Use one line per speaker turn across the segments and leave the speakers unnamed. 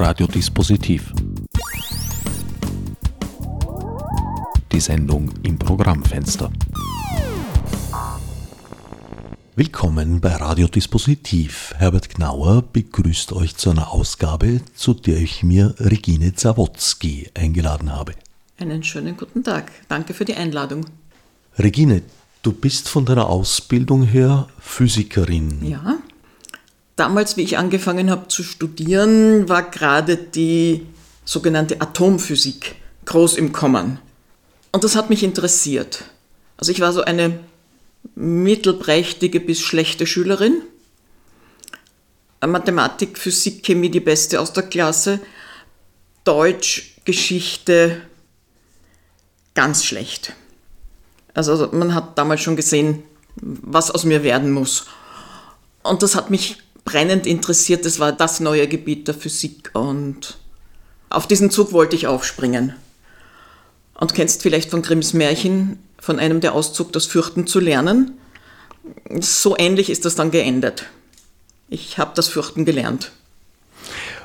Radiodispositiv. Die Sendung im Programmfenster. Willkommen bei Radiodispositiv. Herbert Gnauer begrüßt euch zu einer Ausgabe, zu der ich mir Regine Zawodzki eingeladen habe.
Einen schönen guten Tag. Danke für die Einladung.
Regine, du bist von deiner Ausbildung her Physikerin.
Ja. Damals, wie ich angefangen habe zu studieren, war gerade die sogenannte Atomphysik groß im Kommen. Und das hat mich interessiert. Also ich war so eine mittelprächtige bis schlechte Schülerin. Mathematik, Physik, Chemie die beste aus der Klasse. Deutsch, Geschichte ganz schlecht. Also man hat damals schon gesehen, was aus mir werden muss. Und das hat mich brennend interessiert. Das war das neue Gebiet der Physik und auf diesen Zug wollte ich aufspringen. Und kennst vielleicht von Grimms Märchen von einem der Auszug, das Fürchten zu lernen. So ähnlich ist das dann geendet. Ich habe das Fürchten gelernt.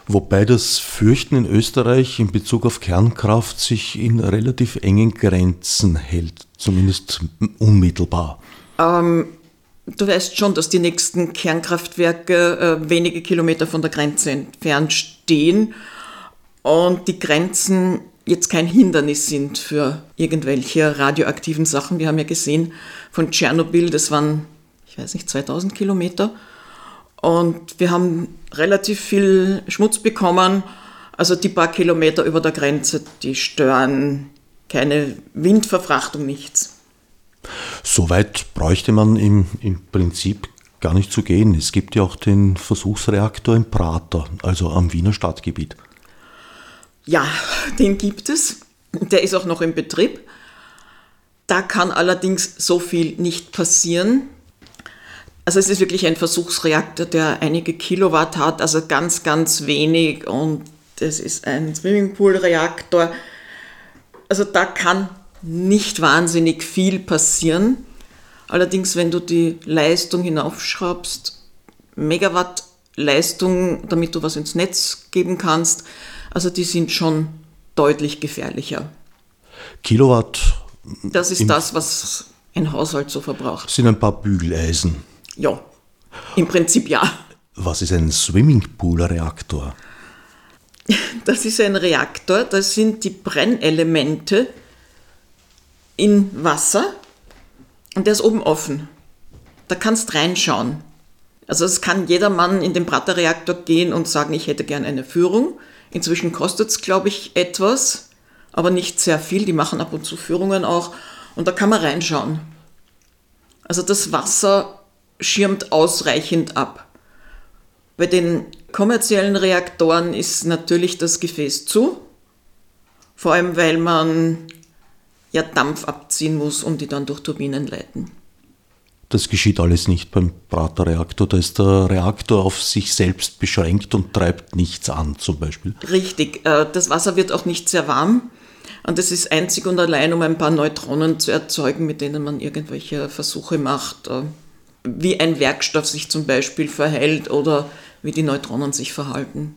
Wobei das Fürchten in Österreich in Bezug auf Kernkraft sich in relativ engen Grenzen hält, zumindest unmittelbar.
Ähm, du weißt schon, dass die nächsten Kernkraftwerke äh, wenige Kilometer von der Grenze entfernt stehen und die Grenzen jetzt kein Hindernis sind für irgendwelche radioaktiven Sachen. Wir haben ja gesehen von Tschernobyl, das waren, ich weiß nicht, 2000 Kilometer. Und wir haben relativ viel Schmutz bekommen. Also die paar Kilometer über der Grenze, die stören keine Windverfrachtung, nichts.
So weit bräuchte man im, im Prinzip gar nicht zu gehen. Es gibt ja auch den Versuchsreaktor in Prater, also am Wiener Stadtgebiet.
Ja, den gibt es. Der ist auch noch im Betrieb. Da kann allerdings so viel nicht passieren. Also es ist wirklich ein Versuchsreaktor, der einige Kilowatt hat, also ganz, ganz wenig. Und es ist ein Swimmingpool-Reaktor. Also da kann nicht wahnsinnig viel passieren. Allerdings, wenn du die Leistung hinaufschraubst, Megawatt Leistung, damit du was ins Netz geben kannst, also die sind schon deutlich gefährlicher.
Kilowatt?
Das ist das, was ein Haushalt so verbraucht.
Sind ein paar Bügeleisen.
Ja, im Prinzip ja.
Was ist ein Swimmingpool-Reaktor?
Das ist ein Reaktor, das sind die Brennelemente in Wasser und der ist oben offen. Da kannst reinschauen. Also es kann jeder Mann in den Prater-Reaktor gehen und sagen, ich hätte gern eine Führung. Inzwischen kostet es, glaube ich, etwas, aber nicht sehr viel. Die machen ab und zu Führungen auch und da kann man reinschauen. Also das Wasser schirmt ausreichend ab. Bei den kommerziellen Reaktoren ist natürlich das Gefäß zu, vor allem weil man ja Dampf abziehen muss, um die dann durch Turbinen leiten.
Das geschieht alles nicht beim Prater-Reaktor. Da ist der Reaktor auf sich selbst beschränkt und treibt nichts an, zum Beispiel.
Richtig. Äh, das Wasser wird auch nicht sehr warm. Und das ist einzig und allein, um ein paar Neutronen zu erzeugen, mit denen man irgendwelche Versuche macht, äh, wie ein Werkstoff sich zum Beispiel verhält oder wie die Neutronen sich verhalten.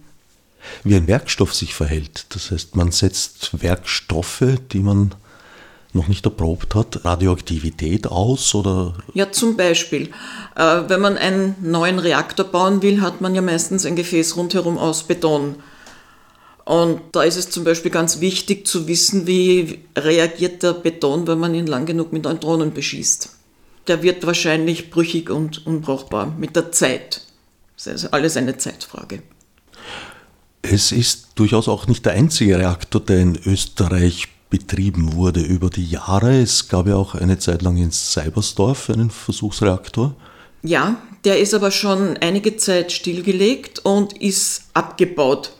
Wie ein Werkstoff sich verhält. Das heißt, man setzt Werkstoffe, die man noch nicht erprobt hat, Radioaktivität aus oder?
Ja, zum Beispiel. Äh, wenn man einen neuen Reaktor bauen will, hat man ja meistens ein Gefäß rundherum aus Beton. Und da ist es zum Beispiel ganz wichtig zu wissen, wie reagiert der Beton, wenn man ihn lang genug mit Neutronen beschießt. Der wird wahrscheinlich brüchig und unbrauchbar mit der Zeit. Das ist also alles eine Zeitfrage.
Es ist durchaus auch nicht der einzige Reaktor, der in Österreich betrieben wurde über die Jahre. Es gab ja auch eine Zeit lang in Seibersdorf einen Versuchsreaktor.
Ja, der ist aber schon einige Zeit stillgelegt und ist abgebaut.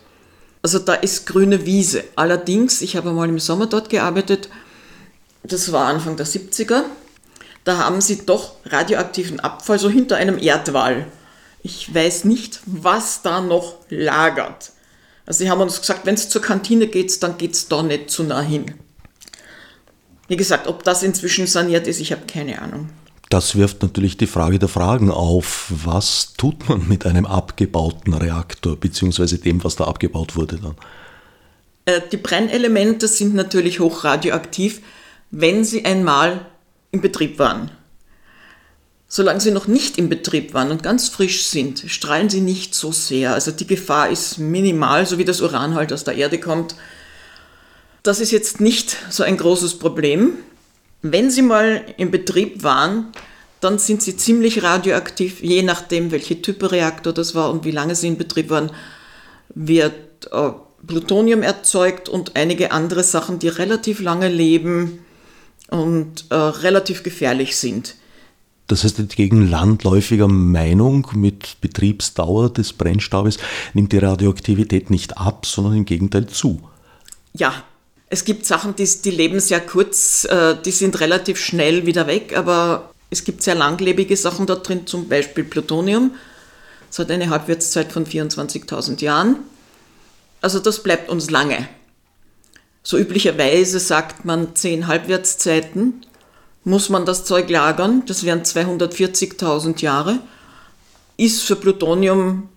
Also da ist grüne Wiese. Allerdings, ich habe mal im Sommer dort gearbeitet, das war Anfang der 70er, da haben sie doch radioaktiven Abfall so hinter einem Erdwall. Ich weiß nicht, was da noch lagert. Also sie haben uns gesagt, wenn es zur Kantine geht, dann geht es da nicht zu nah hin. Wie gesagt, ob das inzwischen saniert ist, ich habe keine Ahnung.
Das wirft natürlich die Frage der Fragen auf. Was tut man mit einem abgebauten Reaktor, beziehungsweise dem, was da abgebaut wurde dann?
Äh, die Brennelemente sind natürlich hochradioaktiv, wenn sie einmal im Betrieb waren. Solange sie noch nicht im Betrieb waren und ganz frisch sind, strahlen sie nicht so sehr. Also die Gefahr ist minimal, so wie das Uran halt aus der Erde kommt. Das ist jetzt nicht so ein großes Problem. Wenn sie mal im Betrieb waren, dann sind sie ziemlich radioaktiv, je nachdem, welche Type Reaktor das war und wie lange sie in Betrieb waren, wird äh, Plutonium erzeugt und einige andere Sachen, die relativ lange leben und äh, relativ gefährlich sind.
Das heißt, entgegen landläufiger Meinung mit Betriebsdauer des Brennstaubes nimmt die Radioaktivität nicht ab, sondern im Gegenteil zu.
Ja, es gibt Sachen, die, die leben sehr kurz, äh, die sind relativ schnell wieder weg, aber es gibt sehr langlebige Sachen da drin, zum Beispiel Plutonium. Es hat eine Halbwertszeit von 24.000 Jahren. Also das bleibt uns lange. So üblicherweise sagt man 10 Halbwertszeiten muss man das Zeug lagern, das wären 240.000 Jahre, ist für Plutonium,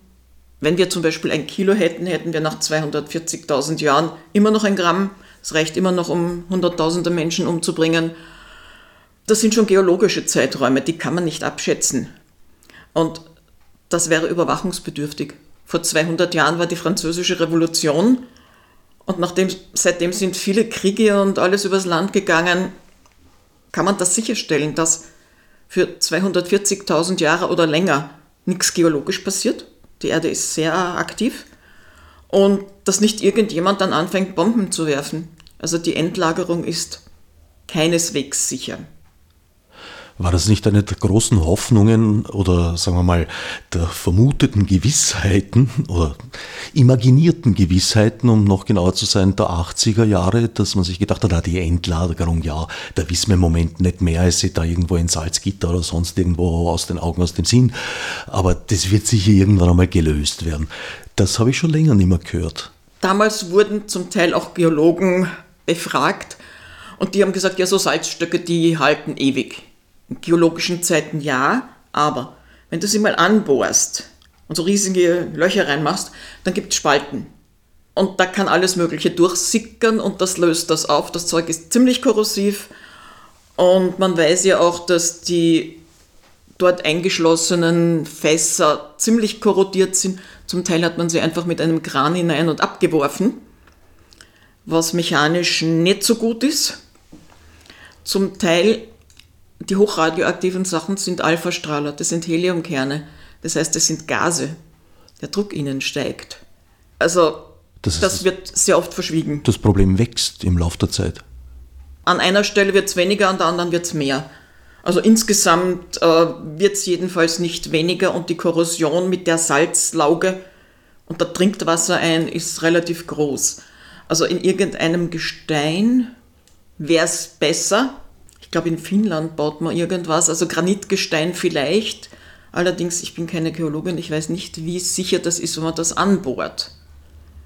wenn wir zum Beispiel ein Kilo hätten, hätten wir nach 240.000 Jahren immer noch ein Gramm, es reicht immer noch, um hunderttausende Menschen umzubringen. Das sind schon geologische Zeiträume, die kann man nicht abschätzen. Und das wäre überwachungsbedürftig. Vor 200 Jahren war die französische Revolution und nachdem, seitdem sind viele Kriege und alles übers Land gegangen kann man das sicherstellen, dass für 240.000 Jahre oder länger nichts geologisch passiert. Die Erde ist sehr aktiv und dass nicht irgendjemand dann anfängt, Bomben zu werfen. Also die Endlagerung ist keineswegs sicher.
War das nicht eine der großen Hoffnungen oder sagen wir mal der vermuteten Gewissheiten oder imaginierten Gewissheiten, um noch genauer zu sein, der 80er Jahre, dass man sich gedacht hat, ah, die Endlagerung, ja, da wissen wir im Moment nicht mehr, als sie da irgendwo in Salzgitter oder sonst irgendwo aus den Augen, aus dem Sinn. Aber das wird sicher irgendwann einmal gelöst werden. Das habe ich schon länger nicht mehr gehört.
Damals wurden zum Teil auch Geologen befragt und die haben gesagt, ja, so Salzstöcke, die halten ewig in geologischen Zeiten ja, aber wenn du sie mal anbohrst und so riesige Löcher reinmachst, dann gibt es Spalten. Und da kann alles Mögliche durchsickern und das löst das auf. Das Zeug ist ziemlich korrosiv und man weiß ja auch, dass die dort eingeschlossenen Fässer ziemlich korrodiert sind. Zum Teil hat man sie einfach mit einem Kran hinein und abgeworfen, was mechanisch nicht so gut ist. Zum Teil die hochradioaktiven Sachen sind Alphastrahler, das sind Heliumkerne. Das heißt, das sind Gase. Der Druck ihnen steigt. Also, das, das wird sehr oft verschwiegen.
Das Problem wächst im Laufe der Zeit.
An einer Stelle wird es weniger, an der anderen wird es mehr. Also insgesamt äh, wird es jedenfalls nicht weniger und die Korrosion mit der Salzlauge und da dringt Wasser ein, ist relativ groß. Also in irgendeinem Gestein wäre es besser, ich glaube, in Finnland baut man irgendwas, also Granitgestein vielleicht. Allerdings, ich bin keine Geologin, ich weiß nicht, wie sicher das ist, wenn man das anbohrt.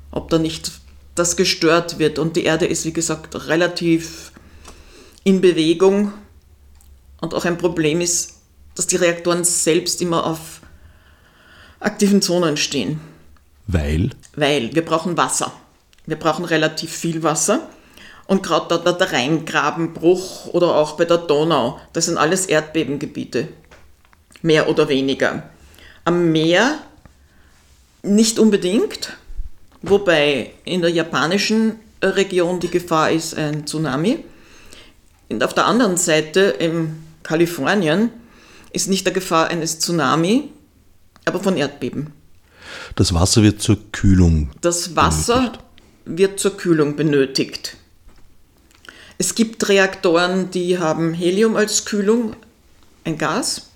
Ob da nicht das gestört wird. Und die Erde ist, wie gesagt, relativ in Bewegung. Und auch ein Problem ist, dass die Reaktoren selbst immer auf aktiven Zonen stehen.
Weil?
Weil wir brauchen Wasser. Wir brauchen relativ viel Wasser. Und gerade da der Rheingrabenbruch oder auch bei der Donau, das sind alles Erdbebengebiete, mehr oder weniger. Am Meer nicht unbedingt, wobei in der japanischen Region die Gefahr ist ein Tsunami. Und auf der anderen Seite, in Kalifornien, ist nicht der Gefahr eines Tsunami, aber von Erdbeben.
Das Wasser wird zur Kühlung.
Das Wasser benötigt. wird zur Kühlung benötigt. Es gibt Reaktoren, die haben Helium als Kühlung, ein Gas.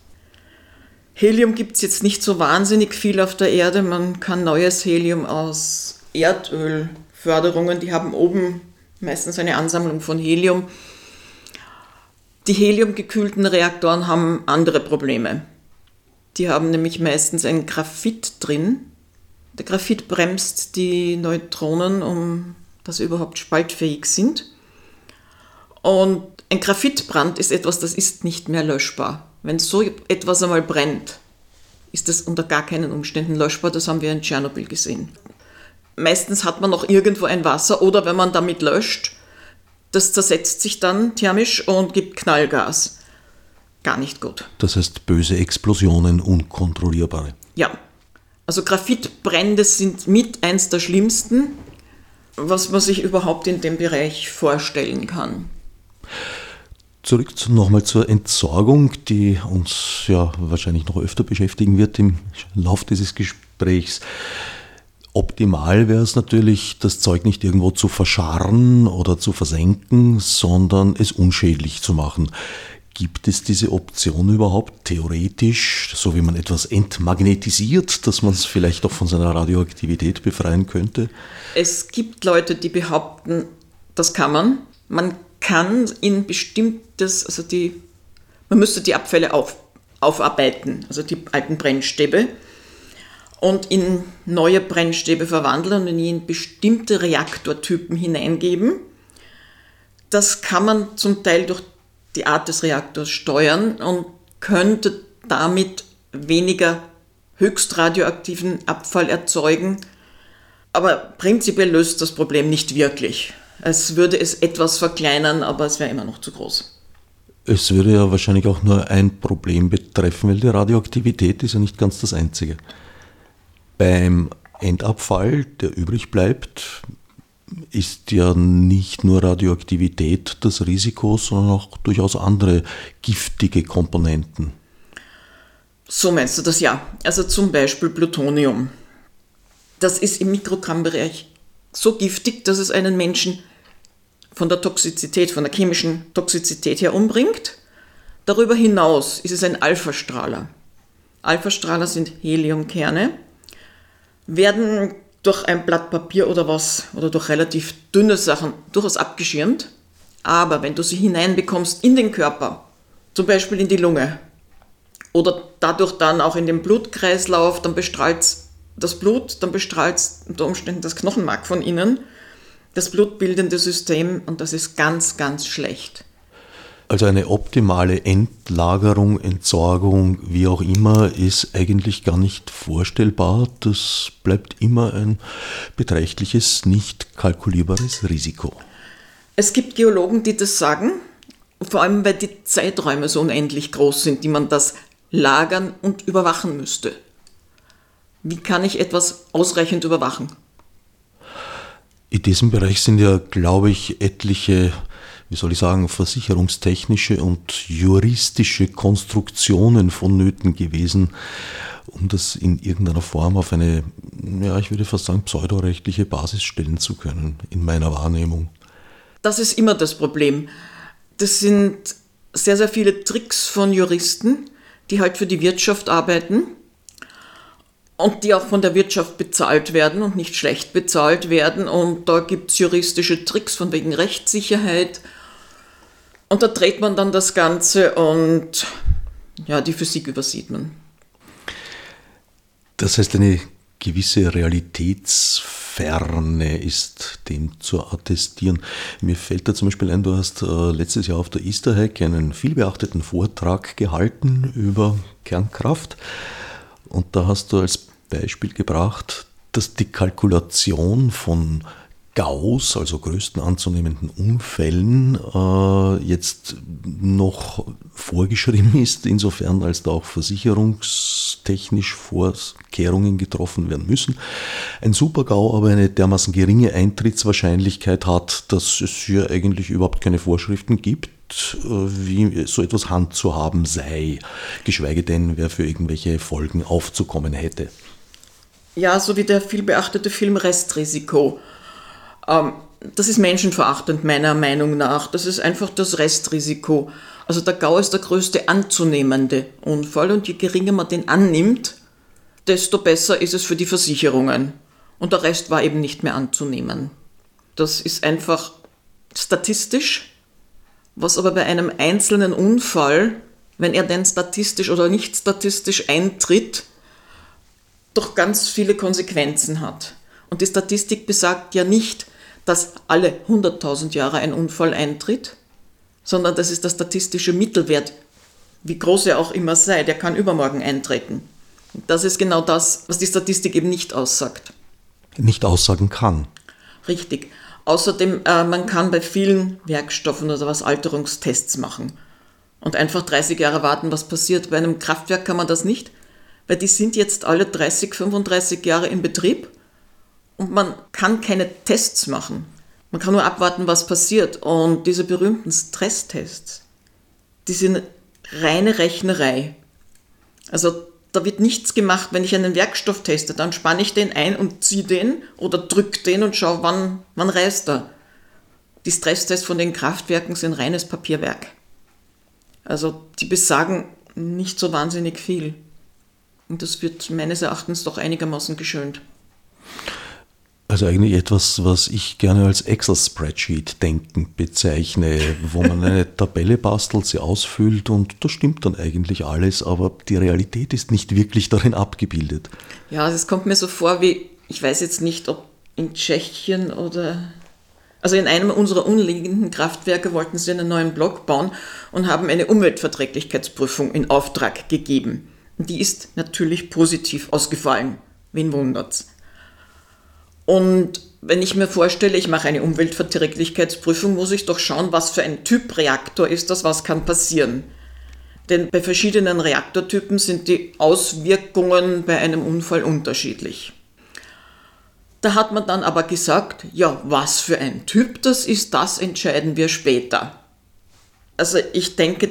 Helium gibt es jetzt nicht so wahnsinnig viel auf der Erde. Man kann neues Helium aus Erdölförderungen, die haben oben meistens eine Ansammlung von Helium. Die heliumgekühlten Reaktoren haben andere Probleme. Die haben nämlich meistens ein Graphit drin. Der Graphit bremst die Neutronen, um dass sie überhaupt spaltfähig sind. Und ein Graphitbrand ist etwas, das ist nicht mehr löschbar. wenn so etwas einmal brennt, ist das unter gar keinen Umständen löschbar. Das haben wir in Tschernobyl gesehen. Meistens hat man noch irgendwo ein Wasser oder wenn man damit löscht, das zersetzt sich dann thermisch und gibt Knallgas. Gar nicht gut.
Das heißt böse Explosionen, unkontrollierbare.
Ja, also Graphitbrände sind mit eins der schlimmsten, was man sich überhaupt in dem Bereich vorstellen kann.
Zurück nochmal zur Entsorgung, die uns ja wahrscheinlich noch öfter beschäftigen wird im Lauf dieses Gesprächs. Optimal wäre es natürlich, das Zeug nicht irgendwo zu verscharren oder zu versenken, sondern es unschädlich zu machen. Gibt es diese Option überhaupt theoretisch, so wie man etwas entmagnetisiert, dass man es vielleicht auch von seiner Radioaktivität befreien könnte?
Es gibt Leute, die behaupten, das kann man. Man kann in bestimmtes, also die, man müsste die Abfälle auf, aufarbeiten, also die alten Brennstäbe, und in neue Brennstäbe verwandeln und in bestimmte Reaktortypen hineingeben. Das kann man zum Teil durch die Art des Reaktors steuern und könnte damit weniger höchst radioaktiven Abfall erzeugen. Aber prinzipiell löst das Problem nicht wirklich. Es würde es etwas verkleinern, aber es wäre immer noch zu groß.
Es würde ja wahrscheinlich auch nur ein Problem betreffen, weil die Radioaktivität ist ja nicht ganz das einzige. Beim Endabfall, der übrig bleibt, ist ja nicht nur Radioaktivität das Risiko, sondern auch durchaus andere giftige Komponenten.
So meinst du das ja. Also zum Beispiel Plutonium. Das ist im Mikrogrammbereich so giftig, dass es einen Menschen von der Toxizität, von der chemischen Toxizität her umbringt. Darüber hinaus ist es ein Alphastrahler. Alphastrahler sind Heliumkerne, werden durch ein Blatt Papier oder was oder durch relativ dünne Sachen durchaus abgeschirmt. Aber wenn du sie hineinbekommst in den Körper, zum Beispiel in die Lunge oder dadurch dann auch in den Blutkreislauf, dann bestrahlt das Blut, dann bestrahlt unter Umständen das Knochenmark von innen, das blutbildende System und das ist ganz, ganz schlecht.
Also eine optimale Endlagerung, Entsorgung, wie auch immer, ist eigentlich gar nicht vorstellbar. Das bleibt immer ein beträchtliches, nicht kalkulierbares Risiko.
Es gibt Geologen, die das sagen, vor allem weil die Zeiträume so unendlich groß sind, die man das lagern und überwachen müsste. Wie kann ich etwas ausreichend überwachen?
In diesem Bereich sind ja, glaube ich, etliche wie soll ich sagen, versicherungstechnische und juristische Konstruktionen vonnöten gewesen, um das in irgendeiner Form auf eine, ja, ich würde fast sagen, pseudorechtliche Basis stellen zu können, in meiner Wahrnehmung.
Das ist immer das Problem. Das sind sehr, sehr viele Tricks von Juristen, die halt für die Wirtschaft arbeiten und die auch von der Wirtschaft bezahlt werden und nicht schlecht bezahlt werden. Und da gibt es juristische Tricks von wegen Rechtssicherheit und da dreht man dann das Ganze und ja, die Physik übersieht man.
Das heißt, eine gewisse Realitätsferne ist dem zu attestieren. Mir fällt da zum Beispiel ein, du hast äh, letztes Jahr auf der Easter Hack einen vielbeachteten Vortrag gehalten über Kernkraft und da hast du als Beispiel gebracht, dass die Kalkulation von Gauss, also größten anzunehmenden Unfällen, äh, jetzt noch vorgeschrieben ist, insofern als da auch versicherungstechnisch Vorkehrungen getroffen werden müssen. Ein Supergau aber eine dermaßen geringe Eintrittswahrscheinlichkeit hat, dass es hier eigentlich überhaupt keine Vorschriften gibt äh, wie so etwas handzuhaben sei, geschweige denn, wer für irgendwelche Folgen aufzukommen hätte.
Ja, so wie der vielbeachtete Film Restrisiko ähm, das ist menschenverachtend meiner Meinung nach. Das ist einfach das Restrisiko. Also der GAU ist der größte anzunehmende Unfall und je geringer man den annimmt, desto besser ist es für die Versicherungen. Und der Rest war eben nicht mehr anzunehmen. Das ist einfach statistisch, was aber bei einem einzelnen Unfall, wenn er denn statistisch oder nicht statistisch eintritt, doch ganz viele Konsequenzen hat. Und die Statistik besagt ja nicht, dass alle 100.000 Jahre ein Unfall eintritt, sondern das ist der statistische Mittelwert wie groß er auch immer sei, der kann übermorgen eintreten. Das ist genau das, was die Statistik eben nicht aussagt.
Nicht aussagen kann.
Richtig. Außerdem, äh, man kann bei vielen Werkstoffen oder was Alterungstests machen und einfach 30 Jahre warten, was passiert. Bei einem Kraftwerk kann man das nicht, weil die sind jetzt alle 30, 35 Jahre in Betrieb und man kann keine Tests machen. Man kann nur abwarten, was passiert. Und diese berühmten Stresstests, die sind reine Rechnerei. Also da wird nichts gemacht. Wenn ich einen Werkstoff teste, dann spanne ich den ein und ziehe den oder drücke den und schaue, wann, wann reißt er. Die Stresstests von den Kraftwerken sind reines Papierwerk. Also die besagen nicht so wahnsinnig viel. Und das wird meines Erachtens doch einigermaßen geschönt.
Also eigentlich etwas, was ich gerne als Excel-Spreadsheet-Denken bezeichne, wo man eine Tabelle bastelt, sie ausfüllt und das stimmt dann eigentlich alles, aber die Realität ist nicht wirklich darin abgebildet.
Ja, es kommt mir so vor wie, ich weiß jetzt nicht, ob in Tschechien oder also in einem unserer umliegenden Kraftwerke wollten sie einen neuen Block bauen und haben eine Umweltverträglichkeitsprüfung in Auftrag gegeben. Die ist natürlich positiv ausgefallen. Wen wundert's? Und wenn ich mir vorstelle, ich mache eine Umweltverträglichkeitsprüfung, muss ich doch schauen, was für ein Typ Reaktor ist das, was kann passieren. Denn bei verschiedenen Reaktortypen sind die Auswirkungen bei einem Unfall unterschiedlich. Da hat man dann aber gesagt, ja, was für ein Typ das ist, das entscheiden wir später. Also ich denke,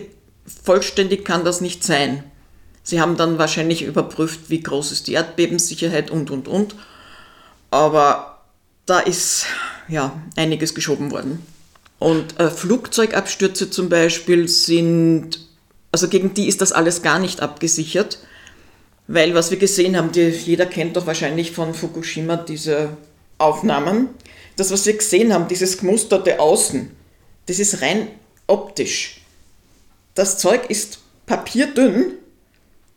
vollständig kann das nicht sein. Sie haben dann wahrscheinlich überprüft, wie groß ist die Erdbebensicherheit und, und, und aber da ist ja einiges geschoben worden. Und äh, Flugzeugabstürze zum Beispiel sind, also gegen die ist das alles gar nicht abgesichert, weil was wir gesehen haben, die, jeder kennt doch wahrscheinlich von Fukushima diese Aufnahmen. Das, was wir gesehen haben, dieses gemusterte Außen, das ist rein optisch. Das Zeug ist papierdünn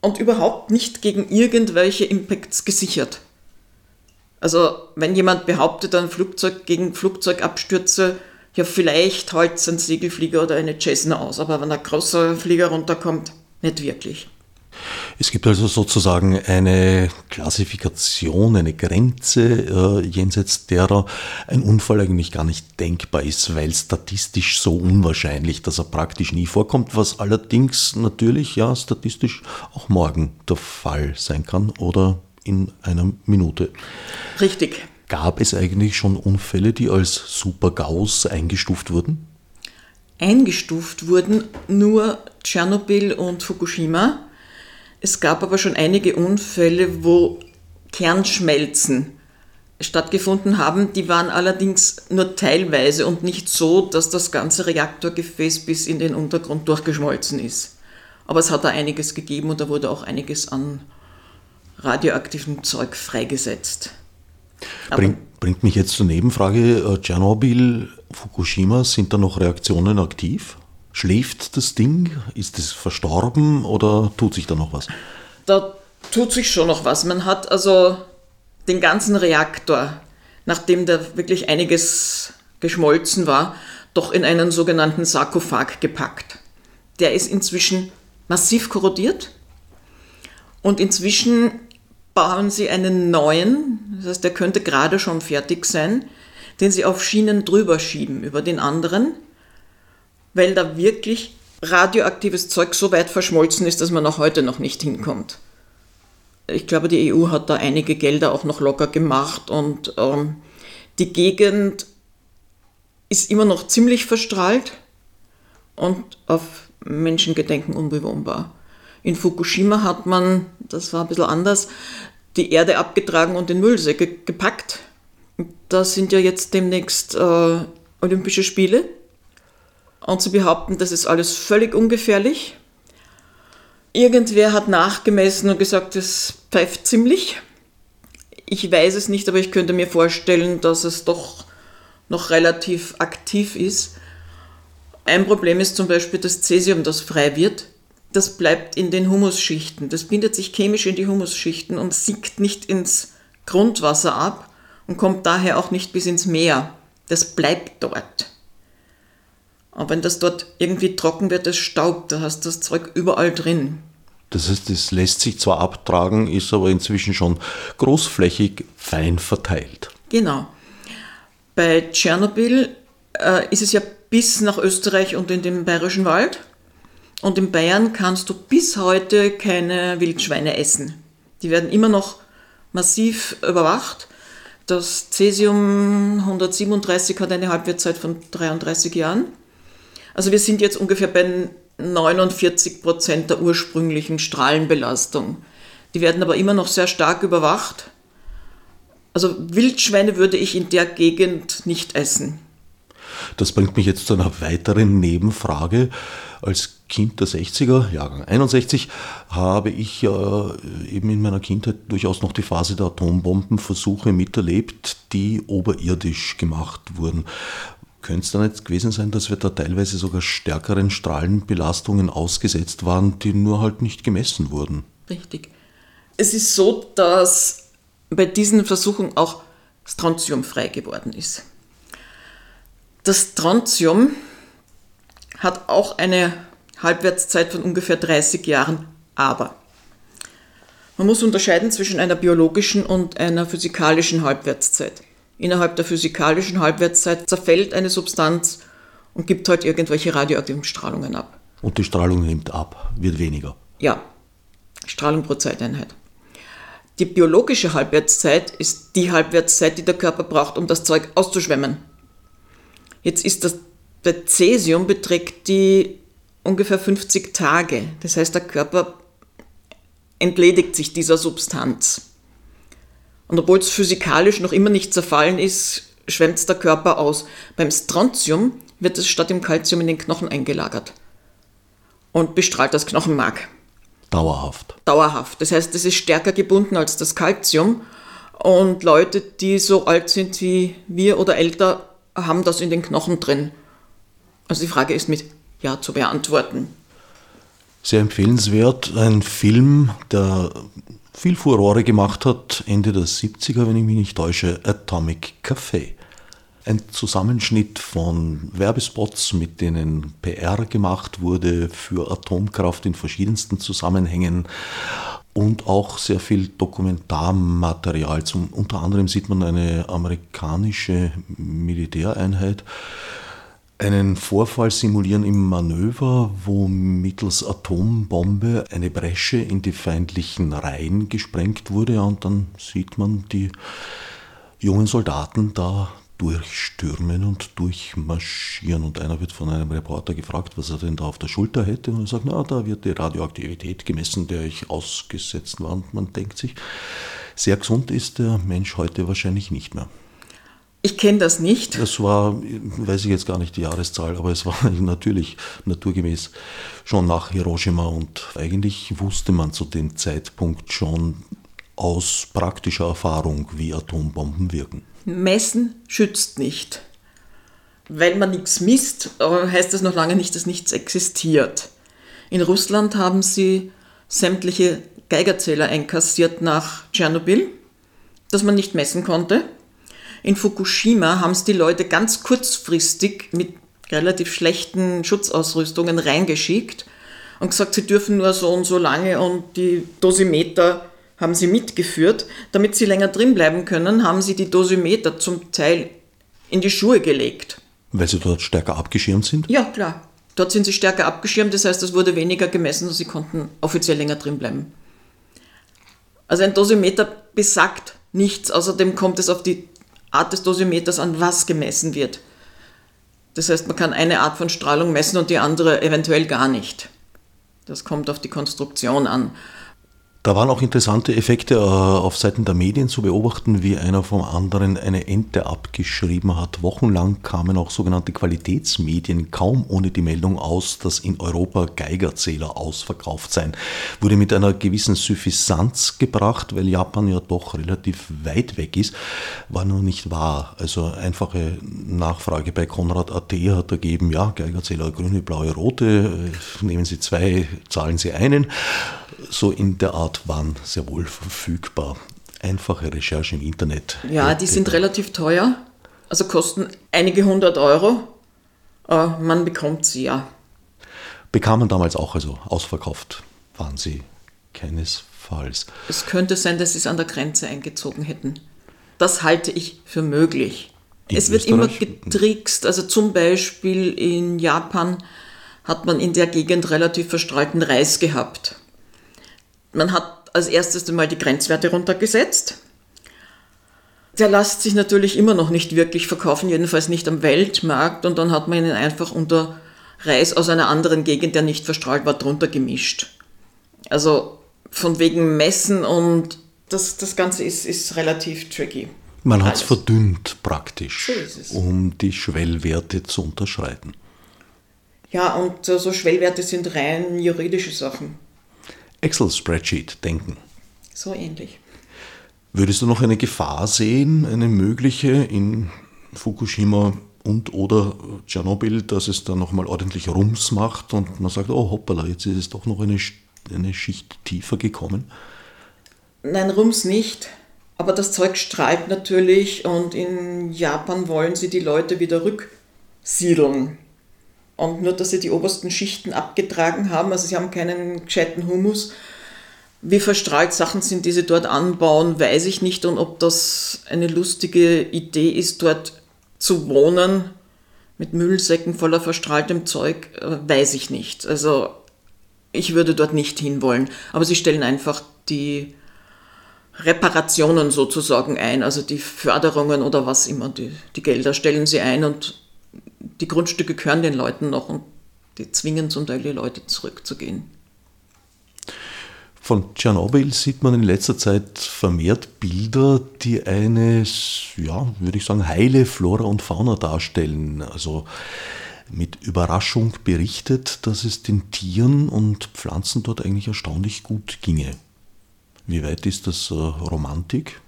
und überhaupt nicht gegen irgendwelche Impacts gesichert. Also wenn jemand behauptet, ein Flugzeug gegen Flugzeugabstürze, ja vielleicht hält es ein Segelflieger oder eine Cessna aus, aber wenn ein großer Flieger runterkommt, nicht wirklich.
Es gibt also sozusagen eine Klassifikation, eine Grenze, äh, jenseits derer ein Unfall eigentlich gar nicht denkbar ist, weil statistisch so unwahrscheinlich, dass er praktisch nie vorkommt, was allerdings natürlich ja statistisch auch morgen der Fall sein kann oder in einer Minute.
Richtig.
Gab es eigentlich schon Unfälle, die als Super-GAUs eingestuft wurden?
Eingestuft wurden nur Tschernobyl und Fukushima. Es gab aber schon einige Unfälle, wo Kernschmelzen stattgefunden haben. Die waren allerdings nur teilweise und nicht so, dass das ganze Reaktorgefäß bis in den Untergrund durchgeschmolzen ist. Aber es hat da einiges gegeben und da wurde auch einiges an radioaktivem Zeug freigesetzt.
Bring, bringt mich jetzt zur Nebenfrage, äh, Tschernobyl, Fukushima, sind da noch Reaktionen aktiv? Schläft das Ding? Ist es verstorben oder tut sich da noch was?
Da tut sich schon noch was. Man hat also den ganzen Reaktor, nachdem da wirklich einiges geschmolzen war, doch in einen sogenannten Sarkophag gepackt. Der ist inzwischen massiv korrodiert und inzwischen bauen sie einen neuen, das heißt, der könnte gerade schon fertig sein, den sie auf Schienen drüber schieben über den anderen, weil da wirklich radioaktives Zeug so weit verschmolzen ist, dass man auch heute noch nicht hinkommt. Ich glaube, die EU hat da einige Gelder auch noch locker gemacht und ähm, die Gegend ist immer noch ziemlich verstrahlt und auf Menschengedenken unbewohnbar. In Fukushima hat man, das war ein bisschen anders, die Erde abgetragen und in Müllsäcke gepackt. Da sind ja jetzt demnächst äh, Olympische Spiele. Und zu behaupten, das ist alles völlig ungefährlich. Irgendwer hat nachgemessen und gesagt, es pfeift ziemlich. Ich weiß es nicht, aber ich könnte mir vorstellen, dass es doch noch relativ aktiv ist. Ein Problem ist zum Beispiel das Cäsium, das frei wird das bleibt in den Humusschichten. Das bindet sich chemisch in die Humusschichten und sinkt nicht ins Grundwasser ab und kommt daher auch nicht bis ins Meer. Das bleibt dort. Aber wenn das dort irgendwie trocken wird, das staubt, da hast du das Zeug überall drin.
Das heißt, es lässt sich zwar abtragen, ist aber inzwischen schon großflächig fein verteilt.
Genau. Bei Tschernobyl äh, ist es ja bis nach Österreich und in den Bayerischen Wald. Und in Bayern kannst du bis heute keine Wildschweine essen. Die werden immer noch massiv überwacht. Das Cäsium 137 hat eine Halbwertszeit von 33 Jahren. Also wir sind jetzt ungefähr bei 49 Prozent der ursprünglichen Strahlenbelastung. Die werden aber immer noch sehr stark überwacht. Also Wildschweine würde ich in der Gegend nicht essen.
Das bringt mich jetzt zu einer weiteren Nebenfrage. Als Kind der 60er, Jahrgang 61, habe ich ja eben in meiner Kindheit durchaus noch die Phase der Atombombenversuche miterlebt, die oberirdisch gemacht wurden. Könnte es dann jetzt gewesen sein, dass wir da teilweise sogar stärkeren Strahlenbelastungen ausgesetzt waren, die nur halt nicht gemessen wurden?
Richtig. Es ist so, dass bei diesen Versuchen auch Strontium frei geworden ist. Das Strontium hat auch eine Halbwertszeit von ungefähr 30 Jahren, aber man muss unterscheiden zwischen einer biologischen und einer physikalischen Halbwertszeit. Innerhalb der physikalischen Halbwertszeit zerfällt eine Substanz und gibt halt irgendwelche radioaktiven Strahlungen ab.
Und die Strahlung nimmt ab, wird weniger.
Ja, Strahlung pro Zeiteinheit. Die biologische Halbwertszeit ist die Halbwertszeit, die der Körper braucht, um das Zeug auszuschwemmen. Jetzt ist das bei Cäsium beträgt die ungefähr 50 Tage. Das heißt, der Körper entledigt sich dieser Substanz. Und obwohl es physikalisch noch immer nicht zerfallen ist, schwemmt es der Körper aus. Beim Strontium wird es statt im Kalzium in den Knochen eingelagert und bestrahlt das Knochenmark.
Dauerhaft.
Dauerhaft. Das heißt, es ist stärker gebunden als das Kalzium. Und Leute, die so alt sind wie wir oder älter, haben das in den Knochen drin. Also die Frage ist mit Ja zu beantworten.
Sehr empfehlenswert. Ein Film, der viel Furore gemacht hat, Ende der 70er, wenn ich mich nicht täusche, Atomic Café. Ein Zusammenschnitt von Werbespots, mit denen PR gemacht wurde für Atomkraft in verschiedensten Zusammenhängen und auch sehr viel Dokumentarmaterial. Zum, unter anderem sieht man eine amerikanische Militäreinheit einen Vorfall simulieren im Manöver, wo mittels Atombombe eine Bresche in die feindlichen Reihen gesprengt wurde und dann sieht man die jungen Soldaten da durchstürmen und durchmarschieren. Und einer wird von einem Reporter gefragt, was er denn da auf der Schulter hätte. Und er sagt, na, da wird die Radioaktivität gemessen, der ich ausgesetzt war. Und man denkt sich, sehr gesund ist der Mensch heute wahrscheinlich nicht mehr.
Ich kenne das nicht.
Das war, weiß ich jetzt gar nicht die Jahreszahl, aber es war natürlich naturgemäß schon nach Hiroshima und eigentlich wusste man zu dem Zeitpunkt schon aus praktischer Erfahrung, wie Atombomben wirken.
Messen schützt nicht. Weil man nichts misst, heißt das noch lange nicht, dass nichts existiert. In Russland haben sie sämtliche Geigerzähler einkassiert nach Tschernobyl, dass man nicht messen konnte. In Fukushima haben es die Leute ganz kurzfristig mit relativ schlechten Schutzausrüstungen reingeschickt und gesagt, sie dürfen nur so und so lange und die Dosimeter haben sie mitgeführt. Damit sie länger drin bleiben können, haben sie die Dosimeter zum Teil in die Schuhe gelegt.
Weil sie dort stärker abgeschirmt sind?
Ja, klar. Dort sind sie stärker abgeschirmt, das heißt, es wurde weniger gemessen und sie konnten offiziell länger drin bleiben. Also ein Dosimeter besagt nichts, außerdem kommt es auf die Art des Dosimeters an, was gemessen wird. Das heißt, man kann eine Art von Strahlung messen und die andere eventuell gar nicht. Das kommt auf die Konstruktion an.
Da waren auch interessante Effekte äh, auf Seiten der Medien zu beobachten, wie einer vom anderen eine Ente abgeschrieben hat. Wochenlang kamen auch sogenannte Qualitätsmedien kaum ohne die Meldung aus, dass in Europa Geigerzähler ausverkauft seien. Wurde mit einer gewissen Suffisanz gebracht, weil Japan ja doch relativ weit weg ist, war nur nicht wahr. Also einfache Nachfrage bei Konrad AT hat ergeben, ja, Geigerzähler grüne, blaue, rote, äh, nehmen Sie zwei, zahlen Sie einen so in der Art waren sehr wohl verfügbar. Einfache Recherche im Internet.
Ja, die sind relativ teuer, also kosten einige hundert Euro. äh, man bekommt sie ja.
Bekamen damals auch, also ausverkauft waren sie keinesfalls.
Es könnte sein, dass sie es an der Grenze eingezogen hätten. Das halte ich für möglich.
In
es wird immer getrickst. Also zum Beispiel in Japan hat man in der Gegend relativ verstreuten Reis gehabt. Man hat als erstes einmal die Grenzwerte runtergesetzt. Der lässt sich natürlich immer noch nicht wirklich verkaufen, jedenfalls nicht am Weltmarkt. Und dann hat man ihn einfach unter Reis aus einer anderen Gegend, der nicht verstrahlt war, drunter gemischt. Also von wegen Messen und das, das Ganze ist, ist relativ tricky.
Man hat es verdünnt praktisch,
So
um die Schwellwerte zu unterschreiten.
Ja, und so Schwellwerte sind rein juridische Sachen.
Excel-Spreadsheet denken.
So ähnlich.
Würdest du noch eine Gefahr sehen, eine mögliche in Fukushima und oder Tschernobyl, dass es da nochmal ordentlich Rums macht und man sagt, oh hoppala, jetzt ist es doch noch eine, eine Schicht tiefer gekommen?
Nein, Rums nicht. Aber das Zeug strahlt natürlich und in Japan wollen sie die Leute wieder rücksiedeln. Und nur, dass sie die obersten Schichten abgetragen haben, also sie haben keinen gescheiten Humus. Wie verstrahlt Sachen sind, die sie dort anbauen, weiß ich nicht. Und ob das eine lustige Idee ist, dort zu wohnen mit Müllsäcken voller verstrahltem Zeug, äh, weiß ich nicht. Also ich würde dort nicht hinwollen. Aber sie stellen einfach die Reparationen sozusagen ein, also die Förderungen oder was immer, die, die Gelder stellen sie ein und die Grundstücke gehören den Leuten noch und die zwingen zum Teil die Leute zurückzugehen.
Von Tschernobyl sieht man in letzter Zeit vermehrt Bilder, die eine, ja, würde ich sagen, heile Flora und Fauna darstellen. Also mit Überraschung berichtet, dass es den Tieren und Pflanzen dort eigentlich erstaunlich gut ginge. Wie weit ist das äh, Romantik?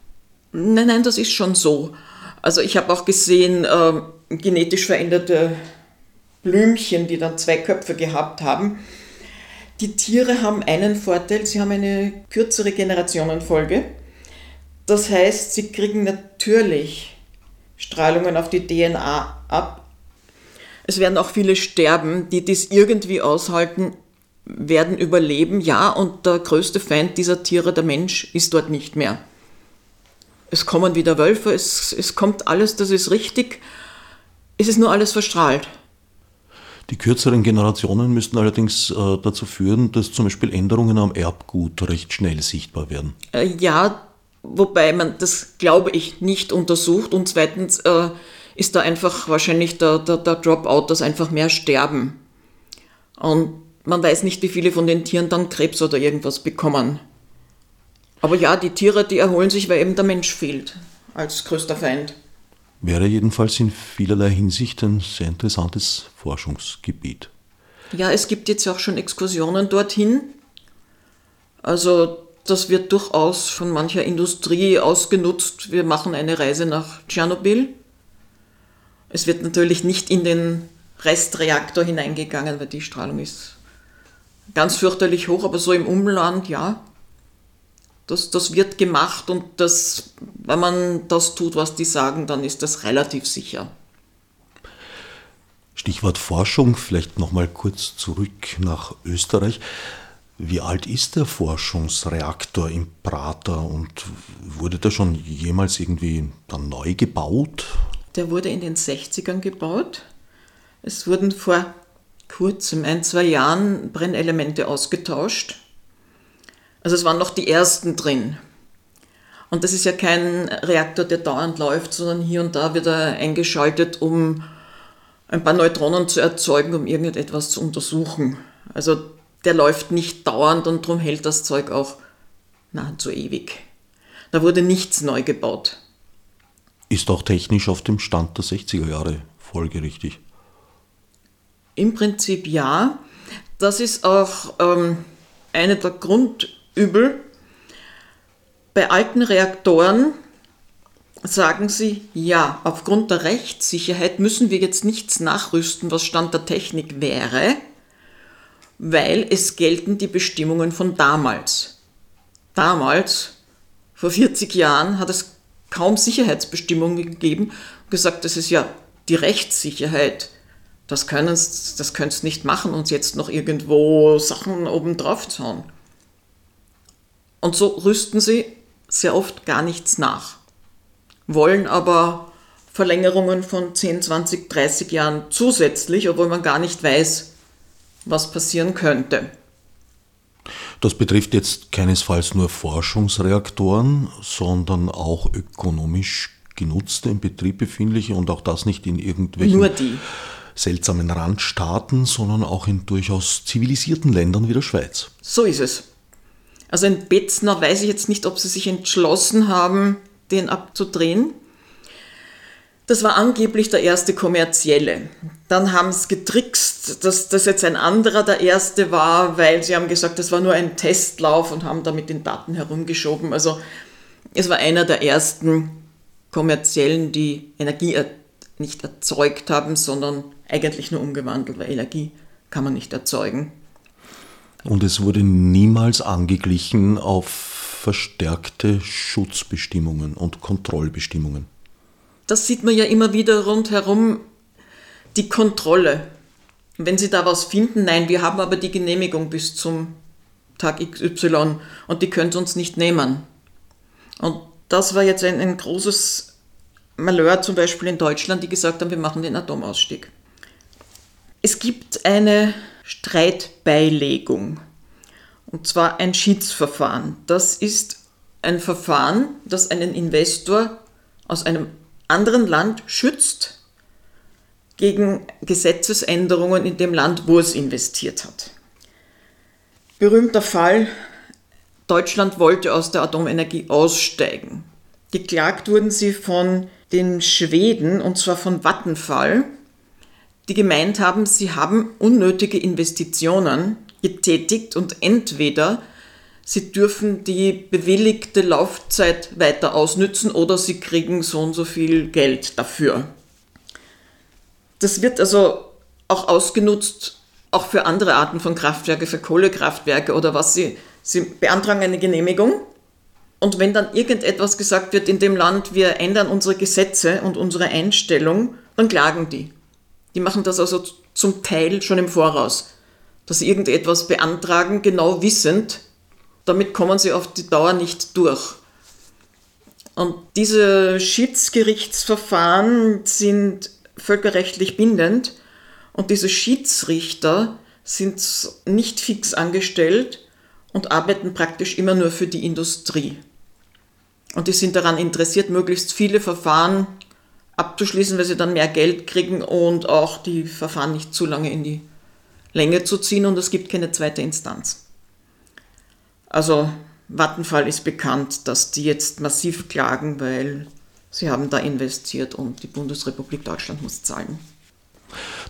Nein, nein, das ist schon so. Also ich habe auch gesehen, äh, genetisch veränderte Blümchen, die dann zwei Köpfe gehabt haben. Die Tiere haben einen Vorteil, sie haben eine kürzere Generationenfolge. Das heißt, sie kriegen natürlich Strahlungen auf die DNA ab. Es werden auch viele sterben, die dies irgendwie aushalten, werden überleben. Ja, und der größte Feind dieser Tiere, der Mensch, ist dort nicht mehr. Es kommen wieder Wölfe, es, es kommt alles, das ist richtig. Es ist nur alles verstrahlt.
Die kürzeren Generationen müssten allerdings äh, dazu führen, dass zum Beispiel Änderungen am Erbgut recht schnell sichtbar werden.
Äh, ja, wobei man das, glaube ich, nicht untersucht. Und zweitens äh, ist da einfach wahrscheinlich der, der, der Dropout, dass einfach mehr sterben. Und man weiß nicht, wie viele von den Tieren dann Krebs oder irgendwas bekommen. Aber ja, die Tiere, die erholen sich, weil eben der Mensch fehlt als größter Feind.
Wäre jedenfalls in vielerlei Hinsicht ein sehr interessantes Forschungsgebiet.
Ja, es gibt jetzt auch schon Exkursionen dorthin. Also das wird durchaus von mancher Industrie ausgenutzt. Wir machen eine Reise nach Tschernobyl. Es wird natürlich nicht in den Restreaktor hineingegangen, weil die Strahlung ist ganz fürchterlich hoch, aber so im Umland, ja. Das, das wird gemacht und das, wenn man das tut, was die sagen, dann ist das relativ sicher.
Stichwort Forschung, vielleicht nochmal kurz zurück nach Österreich. Wie alt ist der Forschungsreaktor im Prater und wurde der schon jemals irgendwie dann neu gebaut?
Der wurde in den 60ern gebaut. Es wurden vor kurzem, ein, zwei Jahren, Brennelemente ausgetauscht. Also es waren noch die ersten drin. Und das ist ja kein Reaktor, der dauernd läuft, sondern hier und da wird er eingeschaltet, um ein paar Neutronen zu erzeugen, um irgendetwas zu untersuchen. Also der läuft nicht dauernd und darum hält das Zeug auch nahezu ewig. Da wurde nichts neu gebaut.
Ist auch technisch auf dem Stand der 60er Jahre folgerichtig.
Im Prinzip ja. Das ist auch ähm, eine der Grundübel. Bei alten Reaktoren sagen sie, ja, aufgrund der Rechtssicherheit müssen wir jetzt nichts nachrüsten, was Stand der Technik wäre, weil es gelten die Bestimmungen von damals. Damals, vor 40 Jahren, hat es kaum Sicherheitsbestimmungen gegeben und gesagt, das ist ja die Rechtssicherheit Das können das nicht machen, uns jetzt noch irgendwo Sachen oben drauf zu hauen. Und so rüsten sie sehr oft gar nichts nach, wollen aber Verlängerungen von 10, 20, 30 Jahren zusätzlich, obwohl man gar nicht weiß, was passieren könnte.
Das betrifft jetzt keinesfalls nur Forschungsreaktoren, sondern auch ökonomisch genutzte, im Betrieb befindliche und auch das nicht in irgendwelchen seltsamen Randstaaten, sondern auch in durchaus zivilisierten Ländern wie der Schweiz.
So ist es. Also in Betzner weiß ich jetzt nicht, ob sie sich entschlossen haben, den abzudrehen. Das war angeblich der erste kommerzielle. Dann haben sie getrickst, dass das jetzt ein anderer der erste war, weil sie haben gesagt, das war nur ein Testlauf und haben da mit den Daten herumgeschoben. Also es war einer der ersten kommerziellen, die Energie nicht erzeugt haben, sondern eigentlich nur umgewandelt, weil Energie kann man nicht erzeugen.
Und es wurde niemals angeglichen auf verstärkte Schutzbestimmungen und Kontrollbestimmungen
das sieht man ja immer wieder rundherum, die Kontrolle. Wenn Sie da was finden, nein, wir haben aber die Genehmigung bis zum Tag XY und die könnt uns nicht nehmen. Und das war jetzt ein, ein großes Malheur zum Beispiel in Deutschland, die gesagt haben, wir machen den Atomausstieg. Es gibt eine Streitbeilegung, und zwar ein Schiedsverfahren. Das ist ein Verfahren, das einen Investor aus einem anderen Land schützt gegen Gesetzesänderungen in dem Land, wo es investiert hat. Berühmter Fall, Deutschland wollte aus der Atomenergie aussteigen. Geklagt wurden sie von den Schweden, und zwar von Vattenfall, die gemeint haben, sie haben unnötige Investitionen getätigt und entweder sie dürfen die bewilligte Laufzeit weiter ausnützen oder sie kriegen so und so viel Geld dafür. Das wird also auch ausgenutzt, auch für andere Arten von Kraftwerke, für Kohlekraftwerke oder was. Sie, sie beantragen eine Genehmigung und wenn dann irgendetwas gesagt wird in dem Land, wir ändern unsere Gesetze und unsere Einstellung, dann klagen die. Die machen das also zum Teil schon im Voraus, dass sie irgendetwas beantragen, genau wissend, damit kommen sie auf die Dauer nicht durch. Und diese Schiedsgerichtsverfahren sind völkerrechtlich bindend und diese Schiedsrichter sind nicht fix angestellt und arbeiten praktisch immer nur für die Industrie. Und die sind daran interessiert, möglichst viele Verfahren abzuschließen, weil sie dann mehr Geld kriegen und auch die Verfahren nicht zu lange in die Länge zu ziehen und es gibt keine zweite Instanz. Also Vattenfall ist bekannt, dass die jetzt massiv klagen, weil sie haben da investiert und die Bundesrepublik Deutschland muss zahlen.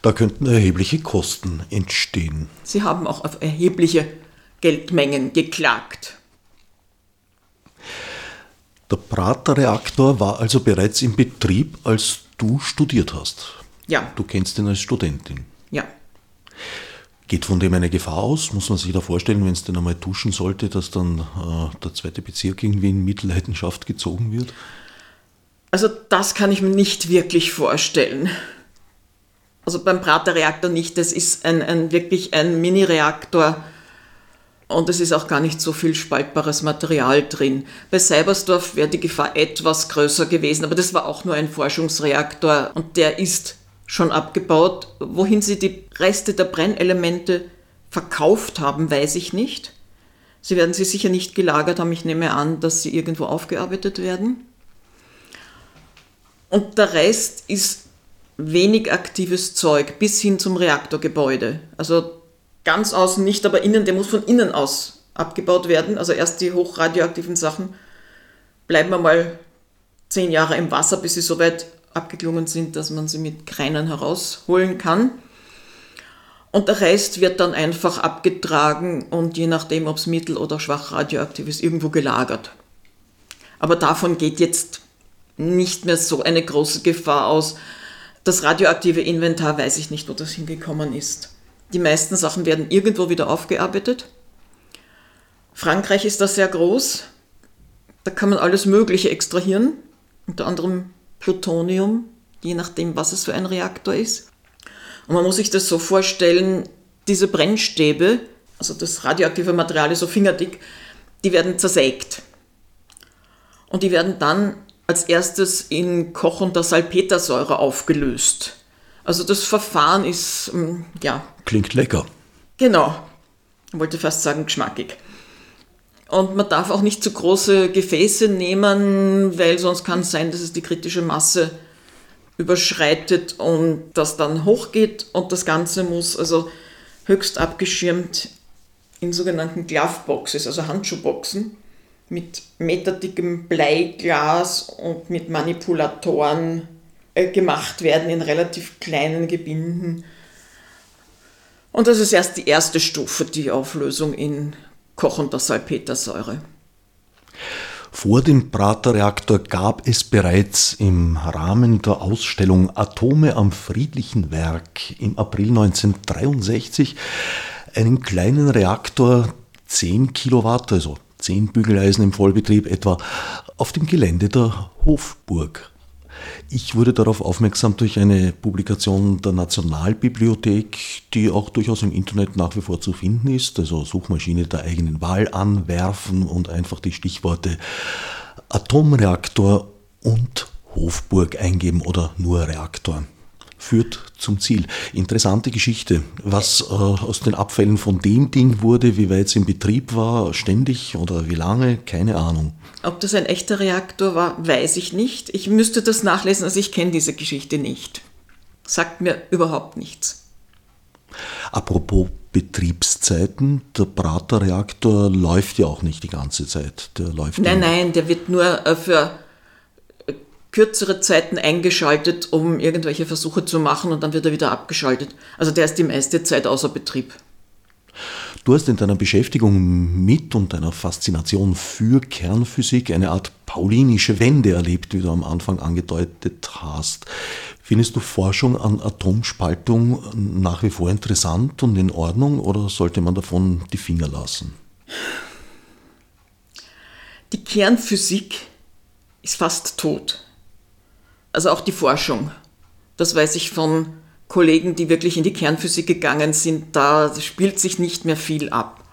Da könnten erhebliche Kosten entstehen.
Sie haben auch auf erhebliche Geldmengen geklagt.
Der Prater-Reaktor war also bereits im Betrieb, als du studiert hast.
Ja.
Du kennst ihn als Studentin.
Ja.
Geht von dem eine Gefahr aus? Muss man sich da vorstellen, wenn es denn einmal duschen sollte, dass dann äh, der zweite Bezirk irgendwie in Mitleidenschaft gezogen wird?
Also das kann ich mir nicht wirklich vorstellen. Also beim Praterreaktor nicht. Das ist ein, ein wirklich ein Mini-Reaktor und es ist auch gar nicht so viel spaltbares Material drin. Bei Seibersdorf wäre die Gefahr etwas größer gewesen, aber das war auch nur ein Forschungsreaktor und der ist schon abgebaut. Wohin sie die Reste der Brennelemente verkauft haben, weiß ich nicht. Sie werden sie sicher nicht gelagert haben. Ich nehme an, dass sie irgendwo aufgearbeitet werden. Und der Rest ist wenig aktives Zeug bis hin zum Reaktorgebäude. Also ganz außen nicht, aber innen, der muss von innen aus abgebaut werden. Also erst die hochradioaktiven Sachen bleiben einmal zehn Jahre im Wasser, bis sie soweit abgeklungen sind, dass man sie mit Kreinen herausholen kann. Und der Rest wird dann einfach abgetragen und je nachdem, ob es mittel- oder schwach radioaktiv ist, irgendwo gelagert. Aber davon geht jetzt nicht mehr so eine große Gefahr aus. Das radioaktive Inventar weiß ich nicht, wo das hingekommen ist. Die meisten Sachen werden irgendwo wieder aufgearbeitet. Frankreich ist da sehr groß. Da kann man alles Mögliche extrahieren, unter anderem Plutonium, je nachdem, was es für ein Reaktor ist. Und man muss sich das so vorstellen, diese Brennstäbe, also das radioaktive Material ist so fingerdick, die werden zersägt. Und die werden dann als erstes in kochender Salpetersäure aufgelöst. Also das Verfahren ist, mm, ja.
Klingt lecker.
Genau. Ich wollte fast sagen geschmackig. Und man darf auch nicht zu große Gefäße nehmen, weil sonst kann es sein, dass es die kritische Masse überschreitet und das dann hochgeht. Und das Ganze muss also höchst abgeschirmt in sogenannten Gloveboxes, also Handschuhboxen, mit meterdickem Bleiglas und mit Manipulatoren gemacht werden in relativ kleinen Gebinden. Und das ist erst die erste Stufe, die Auflösung in kochender Salpetersäure.
Vor dem Praterreaktor gab es bereits im Rahmen der Ausstellung Atome am friedlichen Werk im April 1963 einen kleinen Reaktor 10 Kilowatt, also 10 Bügeleisen im Vollbetrieb etwa, auf dem Gelände der Hofburg ich wurde darauf aufmerksam durch eine Publikation der Nationalbibliothek, die auch durchaus im Internet nach wie vor zu finden ist, also Suchmaschine der eigenen Wahl anwerfen und einfach die Stichworte Atomreaktor und Hofburg eingeben oder nur Reaktor führt zum Ziel. Interessante Geschichte. Was äh, aus den Abfällen von dem Ding wurde, wie weit es in Betrieb war, ständig oder wie lange, keine Ahnung.
Ob das ein echter Reaktor war, weiß ich nicht. Ich müsste das nachlesen, also ich kenne diese Geschichte nicht. Sagt mir überhaupt nichts.
Apropos Betriebszeiten, der Praterreaktor läuft ja auch nicht die ganze Zeit.
Der läuft nein, nein, der wird nur äh, für kürzere Zeiten eingeschaltet, um irgendwelche Versuche zu machen und dann wird er wieder abgeschaltet. Also der ist die meiste Zeit außer Betrieb.
Du hast in deiner Beschäftigung mit und deiner Faszination für Kernphysik eine Art paulinische Wende erlebt, wie du am Anfang angedeutet hast. Findest du Forschung an Atomspaltung nach wie vor interessant und in Ordnung oder sollte man davon die Finger lassen?
Die Kernphysik ist fast tot also auch die Forschung. Das weiß ich von Kollegen, die wirklich in die Kernphysik gegangen sind, da spielt sich nicht mehr viel ab.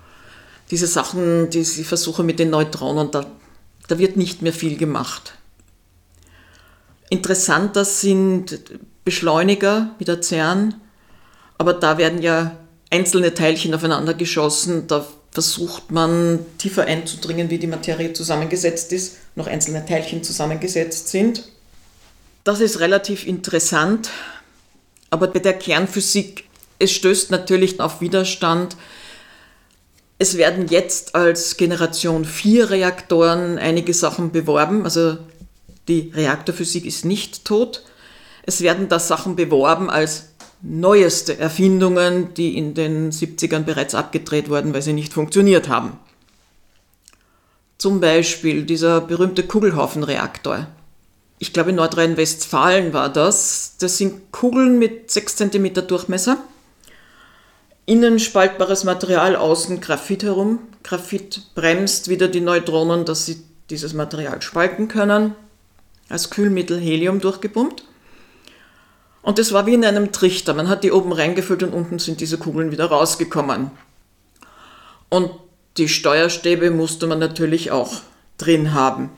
Diese Sachen, diese Versuche mit den Neutronen, da, da wird nicht mehr viel gemacht. Interessanter sind Beschleuniger wie der CERN, aber da werden ja einzelne Teilchen aufeinander geschossen, da versucht man tiefer einzudringen, wie die Materie zusammengesetzt ist, noch einzelne Teilchen zusammengesetzt sind. Das ist relativ interessant, aber bei der Kernphysik, es stößt natürlich auf Widerstand. Es werden jetzt als Generation 4 Reaktoren einige Sachen beworben, also die Reaktorphysik ist nicht tot. Es werden da Sachen beworben als neueste Erfindungen, die in den 70ern bereits abgedreht wurden, weil sie nicht funktioniert haben. Zum Beispiel dieser berühmte Kugelhaufenreaktor ich glaube in Nordrhein-Westfalen war das. Das sind Kugeln mit 6 cm Durchmesser. Innen spaltbares Material, außen Graphit herum. Graphit bremst wieder die Neutronen, dass sie dieses Material spalten können. Als Kühlmittel Helium durchgepumpt. Und das war wie in einem Trichter. Man hat die oben reingefüllt und unten sind diese Kugeln wieder rausgekommen. Und die Steuerstäbe musste man natürlich auch drin haben.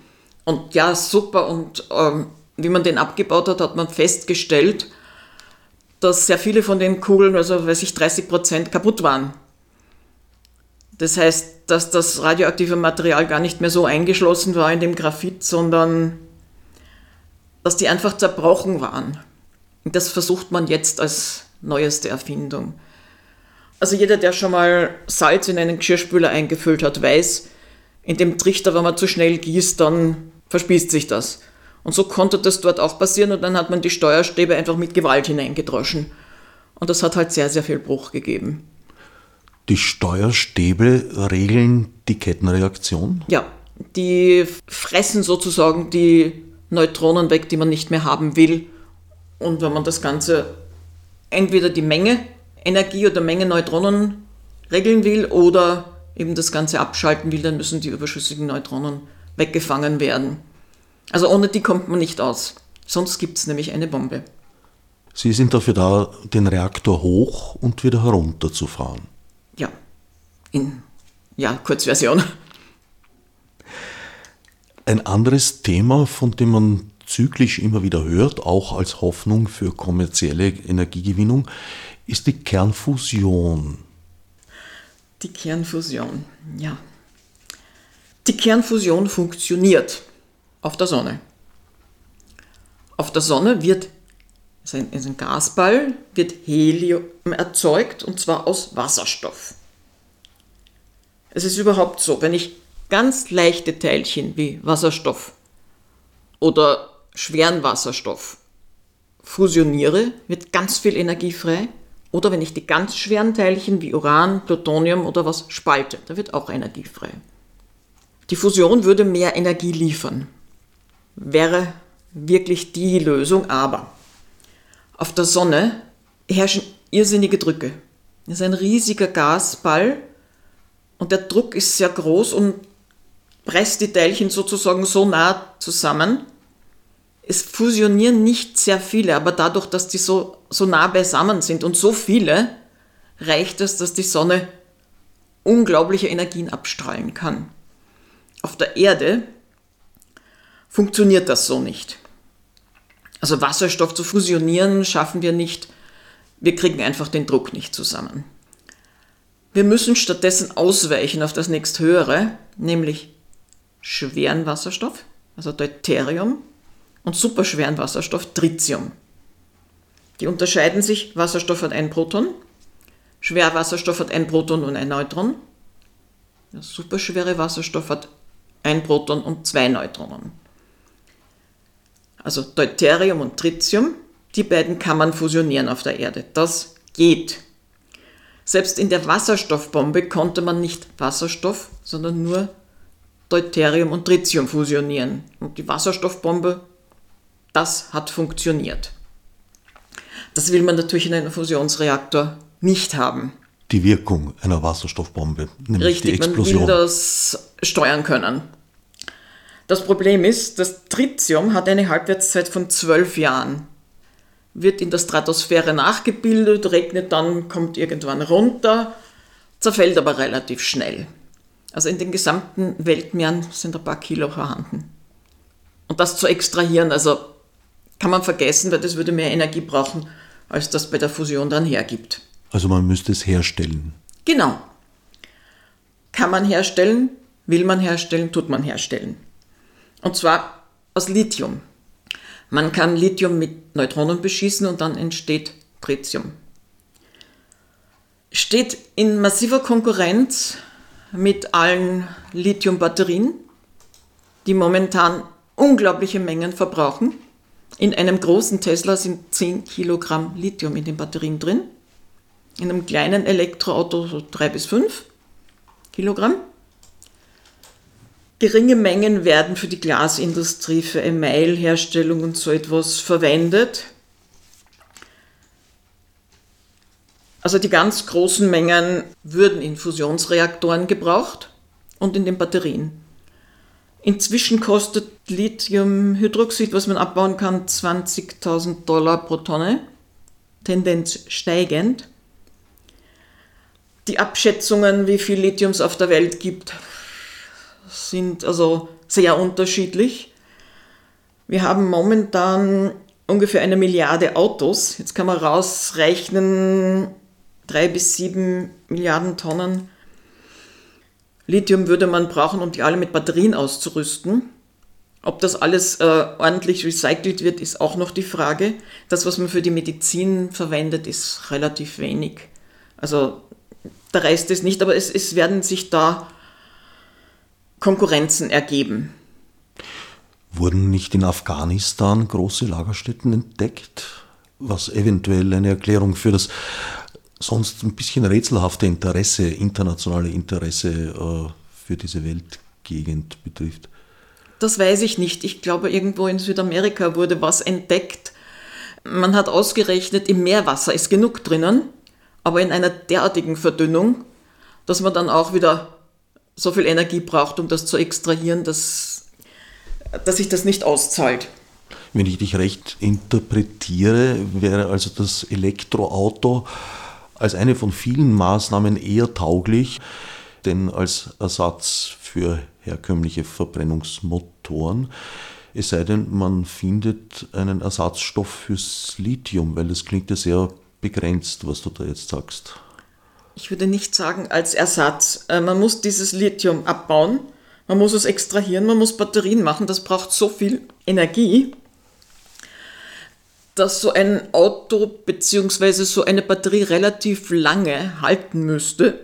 Und ja, super. Und ähm, wie man den abgebaut hat, hat man festgestellt, dass sehr viele von den Kugeln, also weiß ich, 30 Prozent kaputt waren. Das heißt, dass das radioaktive Material gar nicht mehr so eingeschlossen war in dem Graphit, sondern dass die einfach zerbrochen waren. Und das versucht man jetzt als neueste Erfindung. Also jeder, der schon mal Salz in einen Geschirrspüler eingefüllt hat, weiß, in dem Trichter, wenn man zu schnell gießt, dann verspießt sich das. Und so konnte das dort auch passieren und dann hat man die Steuerstäbe einfach mit Gewalt hineingedroschen. Und das hat halt sehr, sehr viel Bruch gegeben.
Die Steuerstäbe regeln die Kettenreaktion?
Ja, die fressen sozusagen die Neutronen weg, die man nicht mehr haben will. Und wenn man das Ganze entweder die Menge Energie oder Menge Neutronen regeln will oder eben das Ganze abschalten will, dann müssen die überschüssigen Neutronen weggefangen werden. Also ohne die kommt man nicht aus. Sonst gibt es nämlich eine Bombe.
Sie sind dafür da, den Reaktor hoch und wieder herunter zu fahren.
Ja, in ja, Kurzversion.
Ein anderes Thema, von dem man zyklisch immer wieder hört, auch als Hoffnung für kommerzielle Energiegewinnung, ist die Kernfusion.
Die Kernfusion, ja. Die Kernfusion funktioniert auf der Sonne. Auf der Sonne wird ist ein, ist ein Gasball, wird Helium erzeugt und zwar aus Wasserstoff. Es ist überhaupt so, wenn ich ganz leichte Teilchen wie Wasserstoff oder schweren Wasserstoff fusioniere, wird ganz viel Energie frei. Oder wenn ich die ganz schweren Teilchen wie Uran, Plutonium oder was spalte, da wird auch Energie frei. Die Fusion würde mehr Energie liefern. Wäre wirklich die Lösung, aber auf der Sonne herrschen irrsinnige Drücke. Es ist ein riesiger Gasball und der Druck ist sehr groß und presst die Teilchen sozusagen so nah zusammen. Es fusionieren nicht sehr viele, aber dadurch, dass die so, so nah beisammen sind und so viele, reicht es, dass die Sonne unglaubliche Energien abstrahlen kann. Auf der Erde funktioniert das so nicht. Also Wasserstoff zu fusionieren schaffen wir nicht. Wir kriegen einfach den Druck nicht zusammen. Wir müssen stattdessen ausweichen auf das nächsthöhere, nämlich schweren Wasserstoff, also Deuterium, und superschweren Wasserstoff, Tritium. Die unterscheiden sich, Wasserstoff hat ein Proton, Schwerwasserstoff hat ein Proton und ein Neutron, der superschwere Wasserstoff hat ein Proton und zwei Neutronen also Deuterium und Tritium, die beiden kann man fusionieren auf der Erde. Das geht. Selbst in der Wasserstoffbombe konnte man nicht Wasserstoff, sondern nur Deuterium und Tritium fusionieren. Und die Wasserstoffbombe, das hat funktioniert. Das will man natürlich in einem Fusionsreaktor nicht haben.
Die Wirkung einer Wasserstoffbombe,
nämlich Richtig, die Explosion. man will das steuern können. Das Problem ist, das Tritium hat eine Halbwertszeit von zwölf Jahren. Wird in der Stratosphäre nachgebildet, regnet dann, kommt irgendwann runter, zerfällt aber relativ schnell. Also in den gesamten Weltmeeren sind ein paar Kilo vorhanden. Und das zu extrahieren, also kann man vergessen, weil das würde mehr Energie brauchen, als das bei der Fusion dann hergibt.
Also man müsste es herstellen.
Genau. Kann man herstellen, will man herstellen, tut man herstellen. Und zwar aus Lithium. Man kann Lithium mit Neutronen beschießen und dann entsteht Tritium. Steht in massiver Konkurrenz mit allen Lithium-Batterien, die momentan unglaubliche Mengen verbrauchen. In einem großen Tesla sind 10 Kilogramm Lithium in den Batterien drin. In einem kleinen Elektroauto so 3 bis 5 Kilogramm. Geringe Mengen werden für die Glasindustrie, für Emailherstellung und so etwas verwendet. Also die ganz großen Mengen würden in Fusionsreaktoren gebraucht und in den Batterien. Inzwischen kostet Lithiumhydroxid, was man abbauen kann, 20.000 Dollar pro Tonne, Tendenz steigend. Die Abschätzungen, wie viel Lithium es auf der Welt gibt, sind also sehr unterschiedlich. Wir haben momentan ungefähr eine Milliarde Autos. Jetzt kann man rausrechnen, drei bis sieben Milliarden Tonnen Lithium würde man brauchen, um die alle mit Batterien auszurüsten. Ob das alles äh, ordentlich recycelt wird, ist auch noch die Frage. Das, was man für die Medizin verwendet, ist relativ wenig. Also der Rest ist nicht, aber es, es werden sich da Konkurrenzen ergeben.
Wurden nicht in Afghanistan große Lagerstätten entdeckt, was eventuell eine Erklärung für das sonst ein bisschen rätselhafte Interesse, internationale Interesse äh, für diese Weltgegend betrifft?
Das weiß ich nicht. Ich glaube, irgendwo in Südamerika wurde was entdeckt. Man hat ausgerechnet, im Meerwasser ist genug drinnen, aber in einer derartigen Verdünnung, dass man dann auch wieder so viel Energie braucht, um das zu extrahieren, dass, dass sich das nicht auszahlt.
Wenn ich dich recht interpretiere, wäre also das Elektroauto als eine von vielen Maßnahmen eher tauglich, denn als Ersatz für herkömmliche Verbrennungsmotoren. Es sei denn, man findet einen Ersatzstoff fürs Lithium, weil das klingt ja sehr begrenzt, was du da jetzt sagst.
Ich würde nicht sagen als Ersatz. Äh, man muss dieses Lithium abbauen, man muss es extrahieren, man muss Batterien machen, das braucht so viel Energie, dass so ein Auto bzw. so eine Batterie relativ lange halten müsste.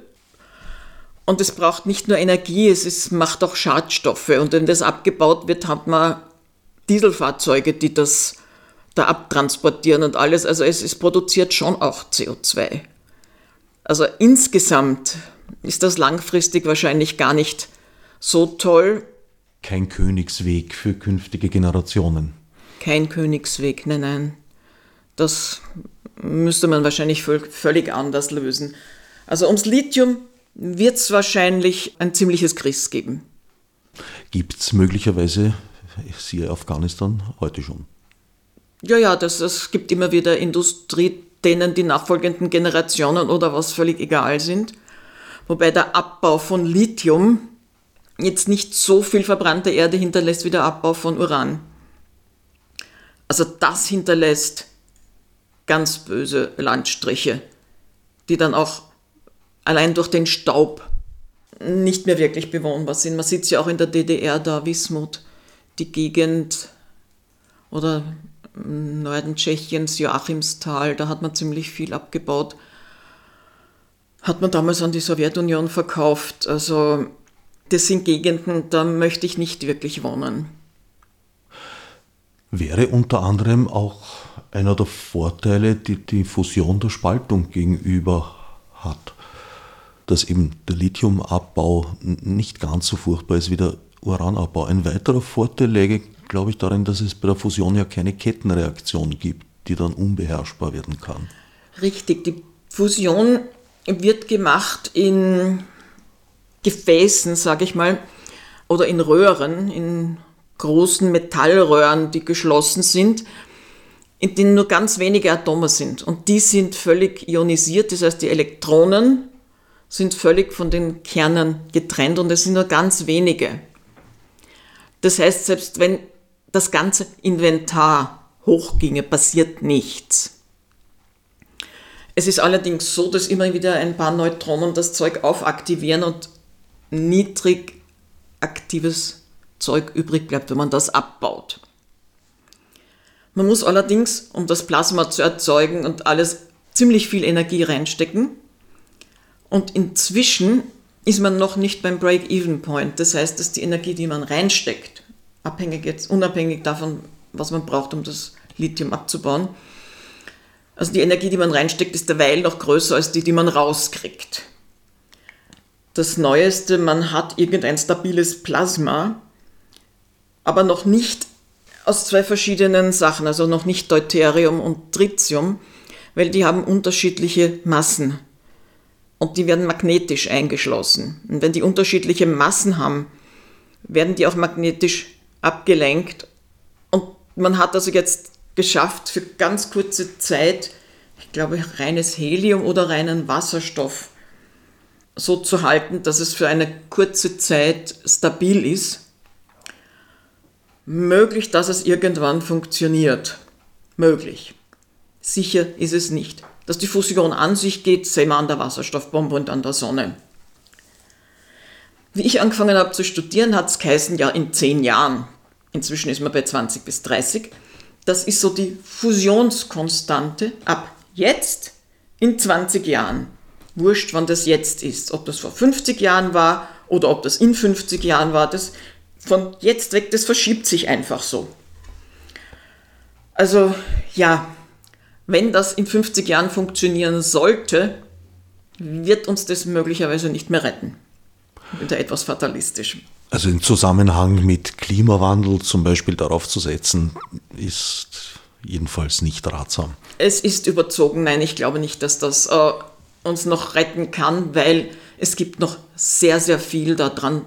Und es braucht nicht nur Energie, es ist, macht auch Schadstoffe. Und wenn das abgebaut wird, hat man Dieselfahrzeuge, die das da abtransportieren und alles. Also es, es produziert schon auch CO2. Also insgesamt ist das langfristig wahrscheinlich gar nicht so toll.
Kein Königsweg für künftige Generationen.
Kein Königsweg, nein, nein. Das müsste man wahrscheinlich völlig anders lösen. Also ums Lithium wird es wahrscheinlich ein ziemliches Christ geben.
Gibt es möglicherweise, siehe Afghanistan, heute schon?
Ja, ja, das, es gibt immer wieder Industrie, denen die nachfolgenden Generationen oder was völlig egal sind. Wobei der Abbau von Lithium jetzt nicht so viel verbrannte Erde hinterlässt wie der Abbau von Uran. Also das hinterlässt ganz böse Landstriche, die dann auch allein durch den Staub nicht mehr wirklich bewohnbar sind. Man sieht es ja auch in der DDR, da Wismut, die Gegend oder im Norden Tschechiens, Joachimsthal, da hat man ziemlich viel abgebaut. Hat man damals an die Sowjetunion verkauft. Also das sind Gegenden, da möchte ich nicht wirklich wohnen.
Wäre unter anderem auch einer der Vorteile, die die Fusion der Spaltung gegenüber hat dass eben der Lithiumabbau nicht ganz so furchtbar ist wie der Uranabbau. Ein weiterer Vorteil läge, glaube ich, darin, dass es bei der Fusion ja keine Kettenreaktion gibt, die dann unbeherrschbar werden kann.
Richtig, die Fusion wird gemacht in Gefäßen, sage ich mal, oder in Röhren, in großen Metallröhren, die geschlossen sind, in denen nur ganz wenige Atome sind. Und die sind völlig ionisiert, das heißt, die Elektronen sind völlig von den Kernen getrennt und es sind nur ganz wenige. Das heißt, selbst wenn das ganze Inventar hochginge, passiert nichts. Es ist allerdings so, dass immer wieder ein paar Neutronen das Zeug aufaktivieren und niedrig aktives Zeug übrig bleibt, wenn man das abbaut. Man muss allerdings, um das Plasma zu erzeugen und alles ziemlich viel Energie reinstecken, und inzwischen ist man noch nicht beim Break-Even-Point. Das heißt, dass die Energie, die man reinsteckt, abhängig jetzt, unabhängig davon, was man braucht, um das Lithium abzubauen, also die Energie, die man reinsteckt, ist derweil noch größer als die, die man rauskriegt. Das Neueste, man hat irgendein stabiles Plasma, aber noch nicht aus zwei verschiedenen Sachen, also noch nicht Deuterium und Tritium, weil die haben unterschiedliche Massen und die werden magnetisch eingeschlossen. Und wenn die unterschiedliche Massen haben, werden die auch magnetisch abgelenkt. Und man hat also jetzt geschafft, für ganz kurze Zeit, ich glaube, reines Helium oder reinen Wasserstoff so zu halten, dass es für eine kurze Zeit stabil ist. Möglich, dass es irgendwann funktioniert. Möglich. Sicher ist es nicht dass die Fusion an sich geht, sehen wir an der Wasserstoffbombe und an der Sonne. Wie ich angefangen habe zu studieren, hat es geheißen, ja in zehn Jahren, inzwischen ist man bei 20 bis 30, das ist so die Fusionskonstante ab jetzt in 20 Jahren. Wurscht, wann das jetzt ist. Ob das vor 50 Jahren war oder ob das in 50 Jahren war, das von jetzt weg, das verschiebt sich einfach so. Also ja, wenn das in 50 Jahren funktionieren sollte, wird uns das möglicherweise nicht mehr retten. Da etwas fatalistisch.
Also im Zusammenhang mit Klimawandel zum Beispiel darauf zu setzen, ist jedenfalls nicht ratsam.
Es ist überzogen. Nein, ich glaube nicht, dass das äh, uns noch retten kann, weil es gibt noch sehr, sehr viel daran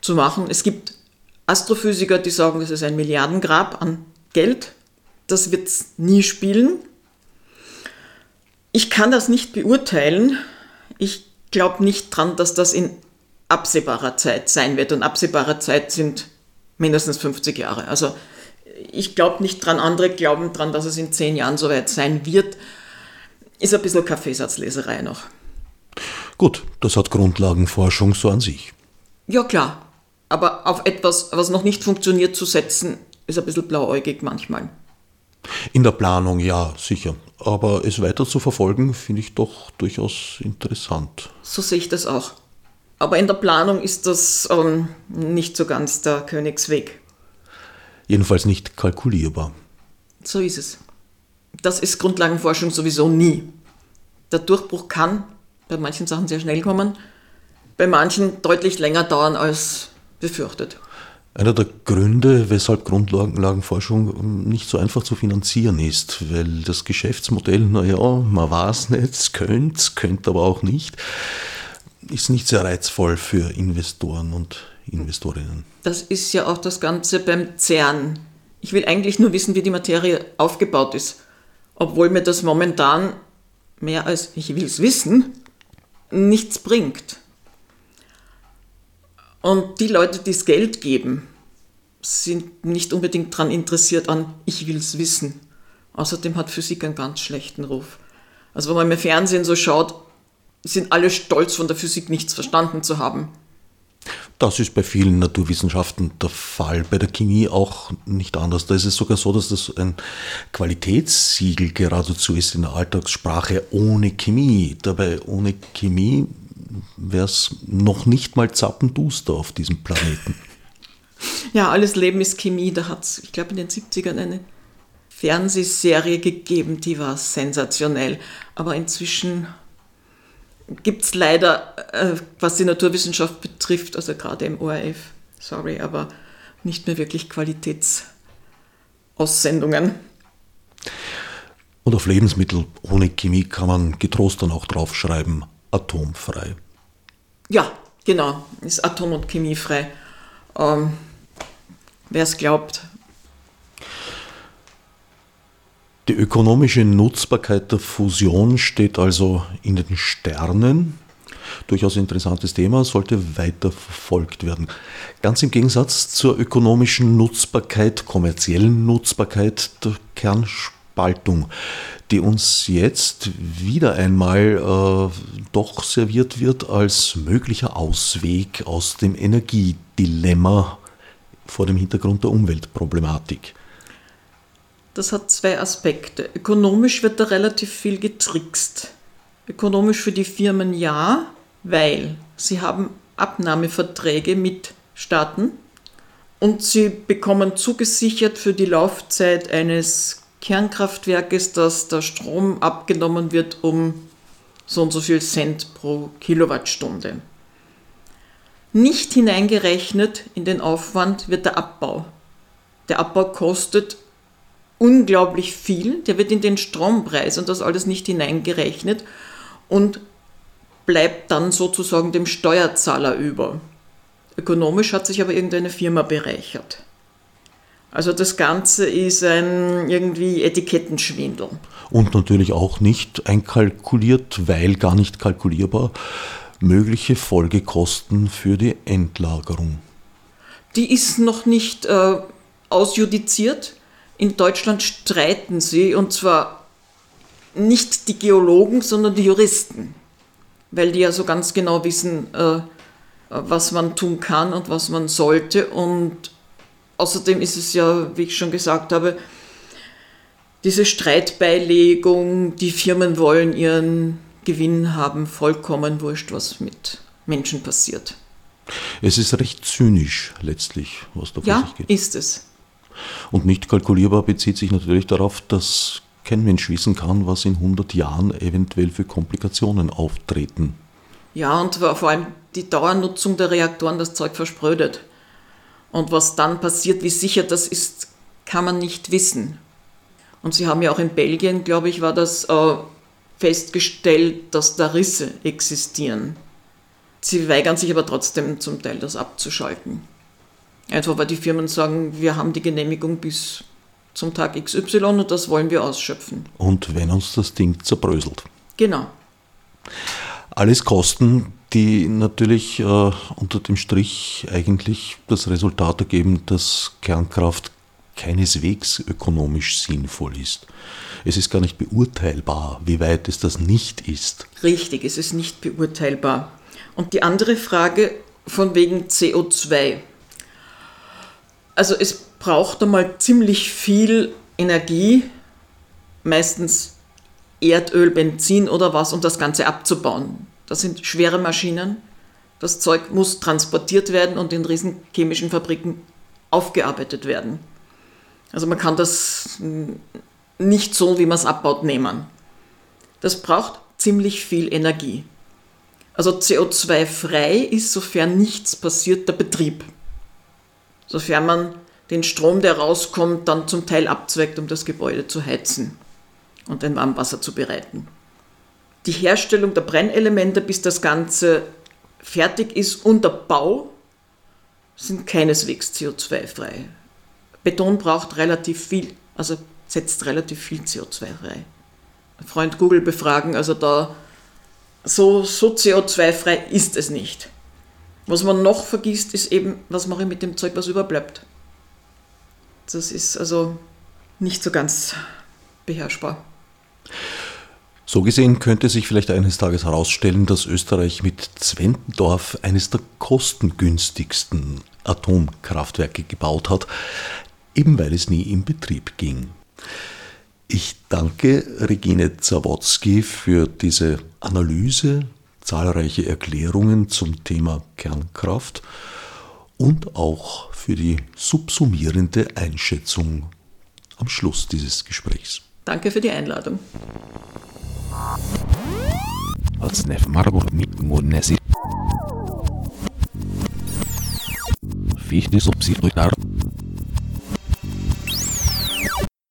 zu machen. Es gibt Astrophysiker, die sagen, es ist ein Milliardengrab an Geld. Das wird es nie spielen. Ich kann das nicht beurteilen. Ich glaube nicht dran, dass das in absehbarer Zeit sein wird. Und absehbarer Zeit sind mindestens 50 Jahre. Also ich glaube nicht dran, andere glauben dran, dass es in zehn Jahren soweit sein wird. Ist ein bisschen Kaffeesatzleserei noch.
Gut, das hat Grundlagenforschung so an sich.
Ja klar, aber auf etwas, was noch nicht funktioniert, zu setzen, ist ein bisschen blauäugig manchmal.
In der Planung ja, sicher. Aber es weiter zu verfolgen, finde ich doch durchaus interessant.
So sehe ich das auch. Aber in der Planung ist das ähm, nicht so ganz der Königsweg.
Jedenfalls nicht kalkulierbar.
So ist es. Das ist Grundlagenforschung sowieso nie. Der Durchbruch kann bei manchen Sachen sehr schnell kommen, bei manchen deutlich länger dauern als befürchtet.
Einer der Gründe, weshalb Grundlagenforschung nicht so einfach zu finanzieren ist, weil das Geschäftsmodell, naja, man weiß nicht, es könnte, es könnte aber auch nicht, ist nicht sehr reizvoll für Investoren und Investorinnen.
Das ist ja auch das Ganze beim CERN. Ich will eigentlich nur wissen, wie die Materie aufgebaut ist, obwohl mir das momentan mehr als ich will es wissen, nichts bringt. Und die Leute, die das Geld geben, sind nicht unbedingt daran interessiert an, ich will es wissen. Außerdem hat Physik einen ganz schlechten Ruf. Also wenn man im Fernsehen so schaut, sind alle stolz, von der Physik nichts verstanden zu haben.
Das ist bei vielen Naturwissenschaften der Fall, bei der Chemie auch nicht anders. Da ist es sogar so, dass das ein Qualitätssiegel geradezu ist in der Alltagssprache ohne Chemie. Dabei ohne Chemie wäre es noch nicht mal zappenduster auf diesem Planeten.
Ja, alles Leben ist Chemie. Da hat es, ich glaube, in den 70ern eine Fernsehserie gegeben, die war sensationell. Aber inzwischen gibt es leider, äh, was die Naturwissenschaft betrifft, also gerade im ORF, sorry, aber nicht mehr wirklich Qualitätsaussendungen.
Und auf Lebensmittel ohne Chemie kann man getrost dann auch draufschreiben, atomfrei.
Ja, genau, ist atom- und chemiefrei. Ähm, Wer es glaubt,
Die ökonomische Nutzbarkeit der Fusion steht also in den Sternen. Durchaus interessantes Thema, sollte weiter verfolgt werden. Ganz im Gegensatz zur ökonomischen Nutzbarkeit, kommerziellen Nutzbarkeit der Kernspaltung, die uns jetzt wieder einmal äh, doch serviert wird als möglicher Ausweg aus dem Energiedilemma vor dem Hintergrund der Umweltproblematik.
Das hat zwei Aspekte. Ökonomisch wird da relativ viel getrickst. Ökonomisch für die Firmen ja, weil sie haben Abnahmeverträge mit Staaten und sie bekommen zugesichert für die Laufzeit eines Kernkraftwerkes, dass der Strom abgenommen wird um so und so viel Cent pro Kilowattstunde. Nicht hineingerechnet in den Aufwand wird der Abbau. Der Abbau kostet unglaublich viel, der wird in den Strompreis und das alles nicht hineingerechnet und bleibt dann sozusagen dem Steuerzahler über. Ökonomisch hat sich aber irgendeine Firma bereichert. Also das Ganze ist ein irgendwie Etikettenschwindel.
Und natürlich auch nicht einkalkuliert, weil gar nicht kalkulierbar, mögliche Folgekosten für die Endlagerung.
Die ist noch nicht äh, ausjudiziert in Deutschland streiten sie, und zwar nicht die Geologen, sondern die Juristen, weil die ja so ganz genau wissen, äh, was man tun kann und was man sollte. Und außerdem ist es ja, wie ich schon gesagt habe, diese Streitbeilegung, die Firmen wollen ihren Gewinn haben, vollkommen wurscht, was mit Menschen passiert.
Es ist recht zynisch letztlich, was da vor
ja,
sich geht.
Ja, ist es.
Und nicht kalkulierbar bezieht sich natürlich darauf, dass kein Mensch wissen kann, was in 100 Jahren eventuell für Komplikationen auftreten.
Ja, und vor allem die Dauernutzung der Reaktoren das Zeug versprödet. Und was dann passiert, wie sicher das ist, kann man nicht wissen. Und sie haben ja auch in Belgien, glaube ich, war das äh, festgestellt, dass da Risse existieren. Sie weigern sich aber trotzdem zum Teil, das abzuschalten. Einfach weil die Firmen sagen, wir haben die Genehmigung bis zum Tag XY und das wollen wir ausschöpfen.
Und wenn uns das Ding zerbröselt.
Genau.
Alles Kosten, die natürlich äh, unter dem Strich eigentlich das Resultat ergeben, dass Kernkraft keineswegs ökonomisch sinnvoll ist. Es ist gar nicht beurteilbar, wie weit es das nicht ist.
Richtig, es ist nicht beurteilbar. Und die andere Frage von wegen CO2. Also es braucht einmal ziemlich viel Energie, meistens Erdöl, Benzin oder was, um das Ganze abzubauen. Das sind schwere Maschinen. Das Zeug muss transportiert werden und in riesen chemischen Fabriken aufgearbeitet werden. Also man kann das nicht so, wie man es abbaut, nehmen. Das braucht ziemlich viel Energie. Also CO2-frei ist, sofern nichts passiert, der Betrieb. Sofern man den Strom, der rauskommt, dann zum Teil abzweckt, um das Gebäude zu heizen und ein Warmwasser zu bereiten. Die Herstellung der Brennelemente, bis das Ganze fertig ist und der Bau, sind keineswegs CO2-frei. Beton braucht relativ viel, also setzt relativ viel CO2 frei. Freund Google befragen, also da so, so CO2-frei ist es nicht. Was man noch vergisst, ist eben, was mache ich mit dem Zeug, was überbleibt. Das ist also nicht so ganz beherrschbar.
So gesehen könnte sich vielleicht eines Tages herausstellen, dass Österreich mit Zwentendorf eines der kostengünstigsten Atomkraftwerke gebaut hat, eben weil es nie in Betrieb ging. Ich danke Regine Zawodzki für diese Analyse, zahlreiche Erklärungen zum Thema Kernkraft und auch für die subsumierende Einschätzung am Schluss dieses Gesprächs.
Danke für die Einladung. Fichte subsidiar